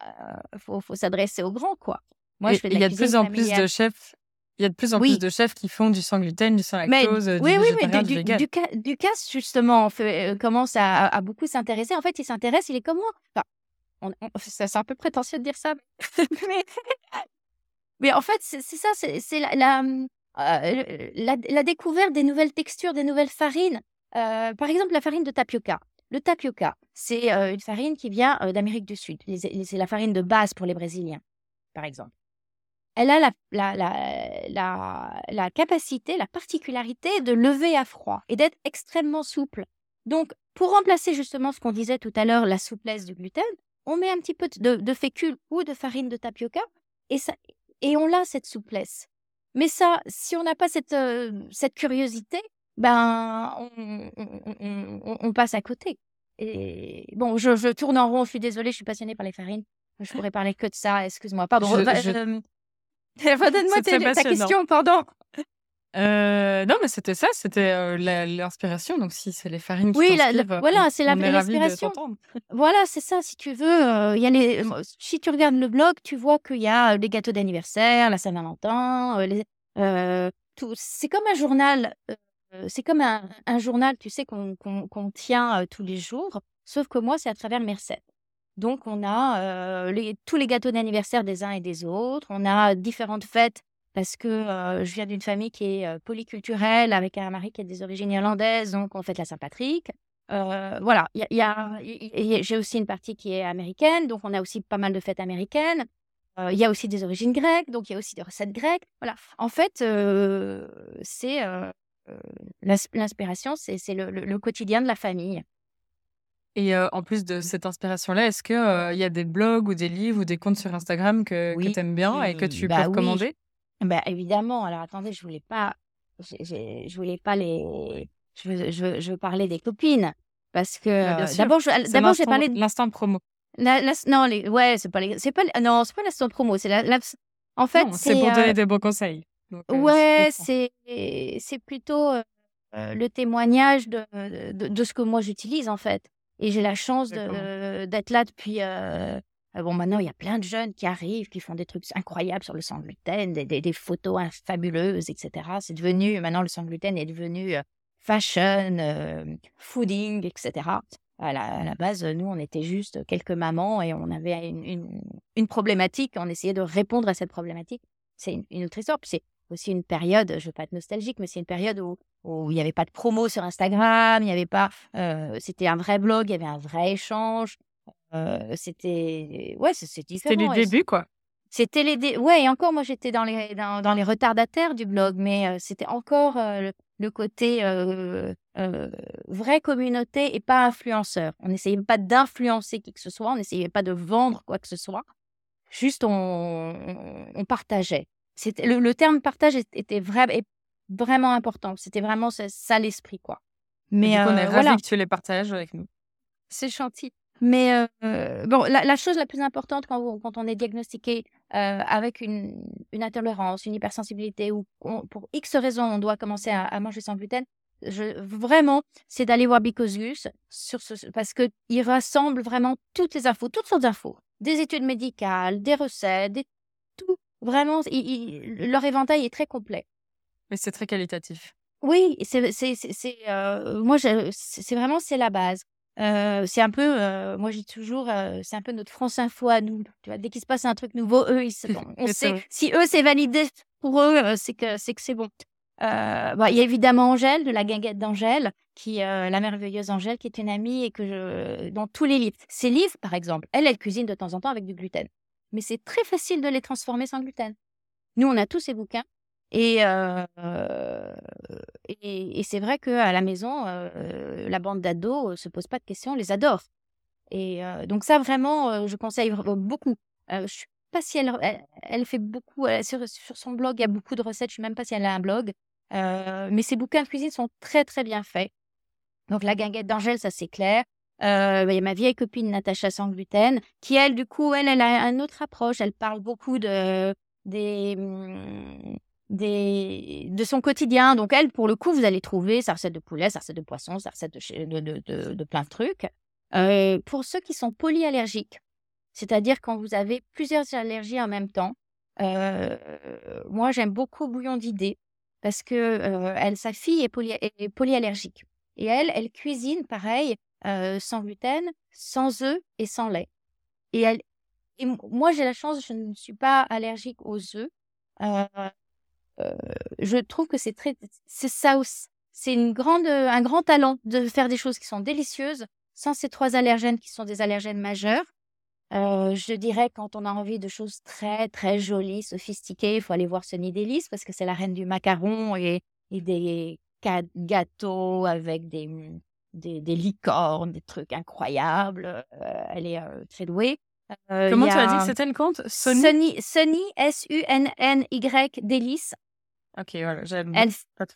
faut, faut s'adresser aux grands, quoi. Moi, je fais de Il y a de plus en plus de chefs. Il y a de plus en plus de chefs qui font du sans gluten, du sans lactose, du oui, oui, mais du, du, Ducasse, justement, fait, commence à, beaucoup s'intéresser. En fait, il s'intéresse, il est comme moi. Enfin, c'est un peu prétentieux de dire ça, [laughs] mais, en fait, c'est ça, c'est la, euh, la, la, découverte des nouvelles textures, des nouvelles farines. Euh, par exemple, la farine de tapioca. Le tapioca, c'est euh, une farine qui vient d'Amérique du Sud. C'est la farine de base pour les Brésiliens, par exemple. Elle a la capacité, la particularité de lever à froid et d'être extrêmement souple. Donc, pour remplacer justement ce qu'on disait tout à l'heure, la souplesse du gluten, on met un petit peu de, de fécule ou de farine de tapioca et, ça, et on a cette souplesse. Mais ça, si on n'a pas cette, cette curiosité, ben, on, passe à côté. Et bon, je, je, tourne en rond, je suis désolée, je suis passionnée par les farines. Je [laughs] pourrais parler que de ça, excuse-moi. Pardon. Je, [laughs] Redonne-moi ta question, pardon. Euh, non, mais c'était ça, c'était euh, l'inspiration. Donc, si c'est les farines qui oui, voilà, c'est l'inspiration. Voilà, c'est ça. Si tu veux, euh, y a les. Si tu regardes le blog, tu vois qu'il y a les gâteaux d'anniversaire, la Saint-Valentin. C'est comme un journal. c'est comme un, un, journal, tu sais, qu'on tient tous les jours. Sauf que moi, c'est à travers mes recettes. Donc, on a les, tous les gâteaux d'anniversaire des uns et des autres. On a différentes fêtes parce que je viens d'une famille qui est polyculturelle avec un mari qui a des origines irlandaises, donc on fête la Saint-Patrick. voilà, y y a, j'ai aussi une partie qui est américaine, donc on a aussi pas mal de fêtes américaines. Il y a aussi des origines grecques, donc il y a aussi des recettes grecques. Voilà, en fait, c'est l'inspiration, c'est le, le, quotidien de la famille. Et en plus de cette inspiration-là, est-ce qu'il il y a des blogs ou des livres ou des comptes sur Instagram que, tu aimes bien et que tu peux bah recommander? Bah, évidemment. Alors attendez, je voulais pas, je voulais pas les, je veux, je veux, parler des copines parce que bah, d'abord, d'abord j'ai parlé de l'instant promo. non, les, ouais, c'est pas, c'est pas, non, c'est pas l'instant promo, c'est la, en fait, c'est pour donner des bons conseils. ouais, c'est, c'est plutôt le témoignage de, de, de, ce que moi j'utilise en fait. Et j'ai la chance d'être là depuis ah bon, maintenant, il y a plein de jeunes qui arrivent, qui font des trucs incroyables sur le sang gluten, des, photos fabuleuses, etc. C'est devenu, maintenant, le sang gluten est devenu fashion, fooding, etc. À la, base, nous, on était juste quelques mamans et on avait une, problématique. On essayait de répondre à cette problématique. C'est une, une, autre histoire. C'est aussi une période, je ne veux pas être nostalgique, mais c'est une période où, où il n'y avait pas de promo sur Instagram, il n'y avait pas. c'était un vrai blog, il y avait un vrai échange c'était ouais, c'est différent. C'était les débuts, quoi. C'était les dé... ouais, et encore, moi, j'étais dans les dans, dans, les retardataires du blog, mais c'était encore le, côté vraie communauté et pas influenceur. On n'essayait pas d'influencer qui que ce soit, on n'essayait pas de vendre quoi que ce soit. Juste, on, on, partageait. C'était le, le, terme partage était vrai, vraiment important. C'était vraiment ça, l'esprit, quoi. Mais on est ravis que tu les partages avec nous. C'est gentil. Mais bon, la, chose la plus importante quand, quand on est diagnostiqué avec une, une, intolérance, une hypersensibilité ou pour X raisons on doit commencer à, manger sans gluten, je, vraiment, c'est d'aller voir Bicosius sur ce, parce qu'il rassemble vraiment toutes les infos, toutes sortes d'infos, des études médicales, des recettes, des, tout. Vraiment, leur éventail est très complet. Mais c'est très qualitatif. Oui, c'est, c'est, moi, c'est vraiment c'est la base c'est un peu, moi j'ai toujours, c'est un peu notre France Info à nous. Tu vois, dès qu'il se passe un truc nouveau, eux, ils [laughs] on sait, si eux c'est validé pour eux, c'est que c'est que c'est bon. Bah, il y a évidemment Angèle de la guinguette d'Angèle, qui la merveilleuse Angèle, qui est une amie et que je, dans tous les livres, ses livres par exemple, elle, elle cuisine de temps en temps avec du gluten, mais c'est très facile de les transformer sans gluten. Nous, on a tous ces bouquins et, et, c'est vrai qu'à la maison, la bande d'ados se pose pas de questions, on les adore. Et donc ça, vraiment, je conseille beaucoup. je suis pas si elle, elle, fait beaucoup, sur, sur, son blog, il y a beaucoup de recettes, je suis même pas si elle a un blog. mais ses bouquins de cuisine sont très, très bien faits. Donc la guinguette d'Angèle, ça c'est clair. Bah, il y a ma vieille copine Natacha sans gluten, qui elle, du coup, elle, elle a une autre approche. Elle parle beaucoup de, des, mmh, de son quotidien. Donc, elle, pour le coup, vous allez trouver sa recette de poulet, sa recette de poisson, sa recette de, de, plein de trucs. Euh, pour ceux qui sont polyallergiques, c'est-à-dire quand vous avez plusieurs allergies en même temps, euh, moi, j'aime beaucoup Bouillon d'idées parce que euh, elle, sa fille est, poly, est, polyallergique. Et elle, elle cuisine pareil, sans gluten, sans œufs et sans lait. Et, elle, et moi, j'ai la chance, je ne suis pas allergique aux œufs. Je trouve que c'est très, c'est ça aussi. C'est une grande, un grand talent de faire des choses qui sont délicieuses sans ces trois allergènes qui sont des allergènes majeurs. Euh, je dirais quand on a envie de choses très très jolies, sophistiquées, il faut aller voir Sunny Délice parce que c'est la reine du macaron et, et des gâteaux avec des, des, des licornes, des trucs incroyables. elle est très douée. Comment tu as dit que c'était le compte Sunny? Sunny, S-U-N-N-Y, délice. Ok, voilà, j'aime elle... pas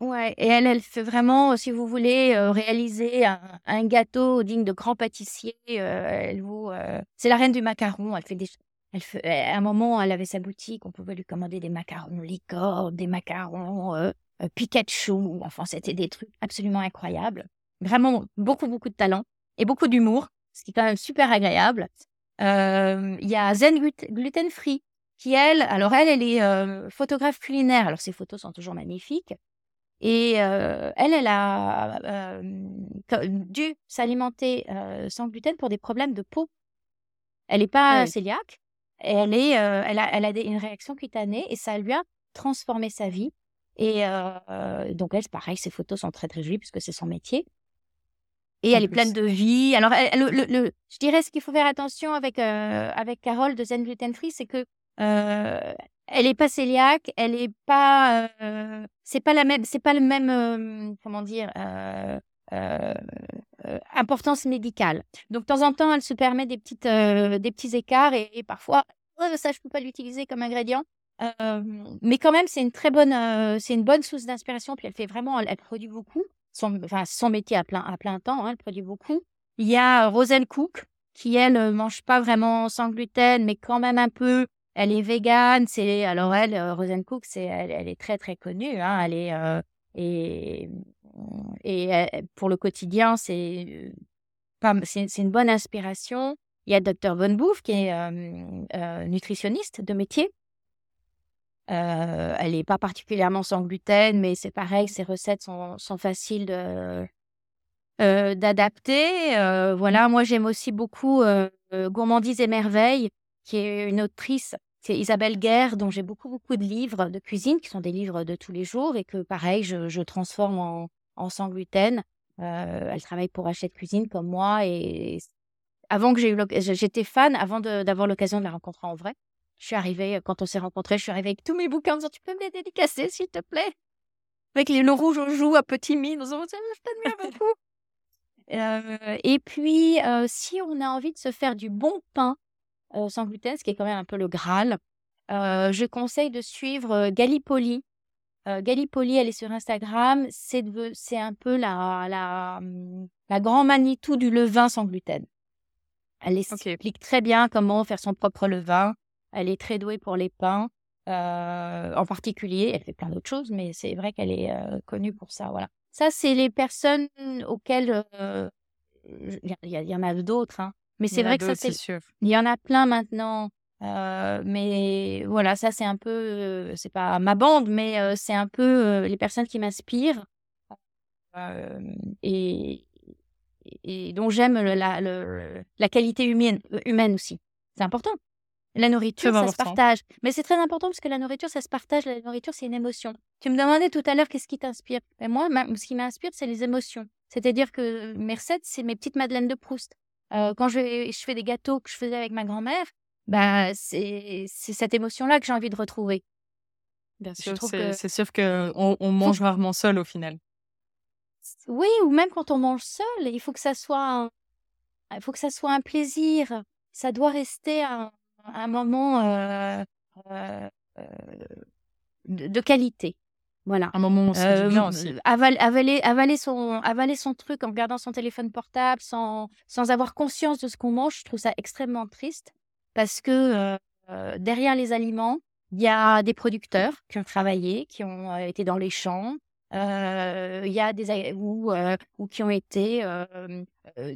Ouais, et elle, elle fait vraiment, si vous voulez réaliser un, gâteau digne de grand pâtissier, elle vous, c'est la reine du macaron. Elle fait des, elle fait, à un moment, elle avait sa boutique, on pouvait lui commander des macarons licorne, des macarons Pikachu. Enfin, c'était des trucs absolument incroyables. Vraiment beaucoup, beaucoup de talent et beaucoup d'humour, ce qui est quand même super agréable. Il y a Zen Gluten Free, qui elle, alors elle, elle est photographe culinaire. Alors ses photos sont toujours magnifiques. Et elle, elle a dû s'alimenter sans gluten pour des problèmes de peau. Elle n'est pas cœliaque, elle, est, elle a, elle a une réaction cutanée et ça lui a transformé sa vie. Et donc, elle, pareil, ses photos sont très, très jolies puisque c'est son métier. Et elle est pleine de vie. Alors, le, je dirais ce qu'il faut faire attention avec, avec Carole de Zen Gluten Free, c'est que elle est pas cœliaque, elle est pas, euh, c'est pas la même, c'est pas le même, euh, comment dire, euh, importance médicale. Donc de temps en temps, elle se permet des petites, des petits écarts et, parfois, oh, ça je peux pas l'utiliser comme ingrédient. mais quand même, c'est une très bonne, c'est une bonne source d'inspiration. Puis elle fait vraiment, elle, produit beaucoup. Son, enfin, son métier à plein, à plein temps, hein, elle produit beaucoup. Il y a Rosen Cook qui elle mange pas vraiment sans gluten, mais quand même un peu. Elle est végane, c'est alors elle, euh, Rosencook, c'est elle, est très très connue. Hein, elle est euh, et et pour le quotidien, c'est pas c'est une bonne inspiration. Il y a Dr Von Bouffe qui est euh, nutritionniste de métier. elle n'est pas particulièrement sans gluten, mais c'est pareil, ses recettes sont, sont faciles d'adapter. voilà, moi j'aime aussi beaucoup Gourmandise et Merveilles, qui est une autrice, c'est Isabelle Guerre, dont j'ai beaucoup, beaucoup de livres de cuisine, qui sont des livres de tous les jours, et que pareil, je, transforme en, en sans gluten. Euh, elle travaille pour Hachette Cuisine comme moi, et avant que j'ai eu j'étais fan, avant d'avoir l'occasion de la rencontrer en vrai. Je suis arrivée, quand on s'est rencontrés, je suis arrivée avec tous mes bouquins en disant Tu peux me les dédicacer, s'il te plaît? Avec les le rouge au joue à petit mine, en disant Je t'admire [laughs] beaucoup. Euh, et puis, euh, si on a envie de se faire du bon pain, euh, sans gluten, ce qui est quand même un peu le Graal. Euh, je conseille de suivre euh, Gallipoli. Gallipoli, elle est sur Instagram. C'est c'est un peu la, la, hum, la grand Manitou du levain sans gluten. Elle explique très bien comment faire son propre levain. Elle est très douée pour les pains, en particulier. Elle fait plein d'autres choses, mais c'est vrai qu'elle est connue pour ça. Voilà. Ça, c'est les personnes auxquelles il y, en a d'autres. Hein. Mais c'est vrai que ça, c'est sûr. Il y en a plein maintenant. Euh, mais voilà, ça, c'est un peu. Euh, c'est pas ma bande, mais euh, c'est un peu les personnes qui m'inspirent et, et dont j'aime la, la qualité humaine, humaine aussi. C'est important. La nourriture, ça se partage. Mais c'est très important parce que la nourriture, ça se partage. La nourriture, c'est une émotion. Tu me demandais tout à l'heure qu'est-ce qui t'inspire. Et moi, ce qui m'inspire, c'est les émotions. C'est-à-dire que mes recettes, c'est mes petites madeleines de Proust. Euh, quand je, je, fais des gâteaux que je faisais avec ma grand-mère, bah, c'est cette émotion-là que j'ai envie de retrouver. Bien sûr, c'est sûr qu'on on mange rarement seul au final. Oui, ou même quand on mange seul, il faut que ça soit un, il faut que ça soit un plaisir. Ça doit rester un, un moment euh, euh, de, qualité. Voilà. Un moment où bien aussi. avaler, avaler, son, avaler son truc en regardant son téléphone portable sans, sans avoir conscience de ce qu'on mange, je trouve ça extrêmement triste parce que derrière les aliments, il y a des producteurs qui ont travaillé, qui ont été dans les champs, il y a des ou, ou qui ont été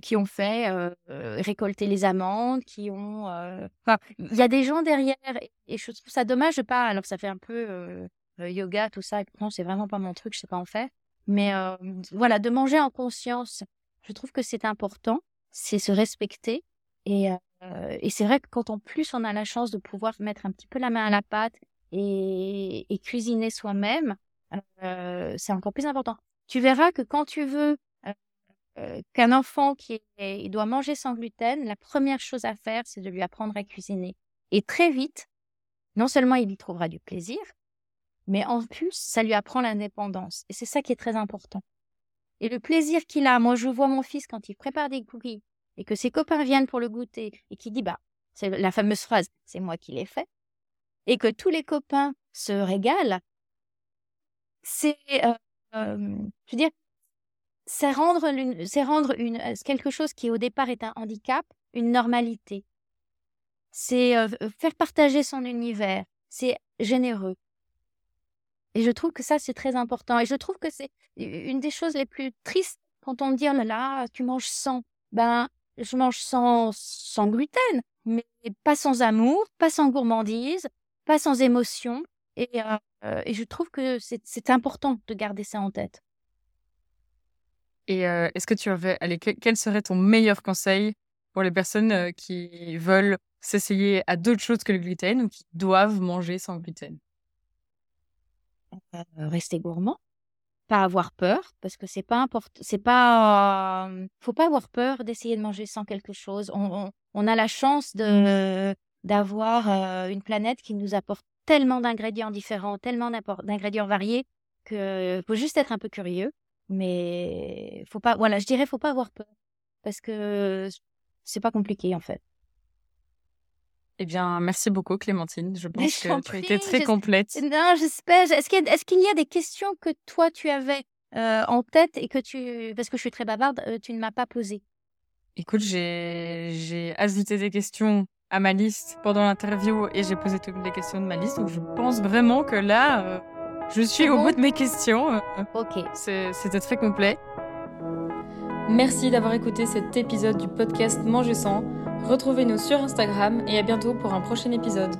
qui ont fait récolter les amandes qui ont enfin il y a des gens derrière et, je trouve ça dommage de pas alors ça fait un peu yoga, tout ça. Pourtant, c'est vraiment pas mon truc, je sais pas en faire. Mais euh, voilà, de manger en conscience, je trouve que c'est important. C'est se respecter. Et, euh, et c'est vrai que quand en plus on a la chance de pouvoir mettre un petit peu la main à la pâte et, cuisiner soi-même, euh, c'est encore plus important. Tu verras que quand tu veux qu'un enfant qui il doit manger sans gluten, la première chose à faire, c'est de lui apprendre à cuisiner. Et très vite, non seulement il y trouvera du plaisir, mais en plus, ça lui apprend l'indépendance. Et c'est ça qui est très important. et le plaisir qu'il a. Moi, je vois mon fils quand il prépare des cookies et que ses copains viennent pour le goûter et qui dit, bah, c'est la fameuse phrase, c'est moi qui l'ai fait, et que tous les copains se régalent, c'est, euh, euh, dire, c'est rendre, c'est rendre une, quelque chose qui au départ est un handicap, une normalité. C'est euh, faire partager son univers. C'est généreux. Et je trouve que ça, c'est très important. Et je trouve que c'est une des choses les plus tristes quand on me dit, oh là là, tu manges sans. Ben, je mange sans, sans gluten, mais pas sans amour, pas sans gourmandise, pas sans émotion. Et, euh, et je trouve que c'est important de garder ça en tête. Et est-ce que tu avais, allez, quel serait ton meilleur conseil pour les personnes qui veulent s'essayer à d'autres choses que le gluten ou qui doivent manger sans gluten? Euh, Rester gourmand, pas avoir peur, parce que c'est pas important, c'est pas, faut pas avoir peur d'essayer de manger sans quelque chose. On, on, a la chance de d'avoir une planète qui nous apporte tellement d'ingrédients différents, tellement d'ingrédients variés que faut juste être un peu curieux. Mais faut pas, voilà, je dirais, faut pas avoir peur parce que c'est pas compliqué en fait. Eh bien, merci beaucoup Clémentine. Je pense que tu as été très complète. Non, j'espère. Est-ce qu'il y, est qu'il y, a des questions que toi tu avais euh, en tête et que tu, parce que je suis très bavarde, euh, tu ne m'as pas posées? Écoute, j'ai ajouté des questions à ma liste pendant l'interview et j'ai posé toutes les questions de ma liste. Donc je pense vraiment que là, euh, je suis au bout de mes questions. Ok. C'était très complet. Merci d'avoir écouté cet épisode du podcast Manger sans. Retrouvez-nous sur Instagram et à bientôt pour un prochain épisode.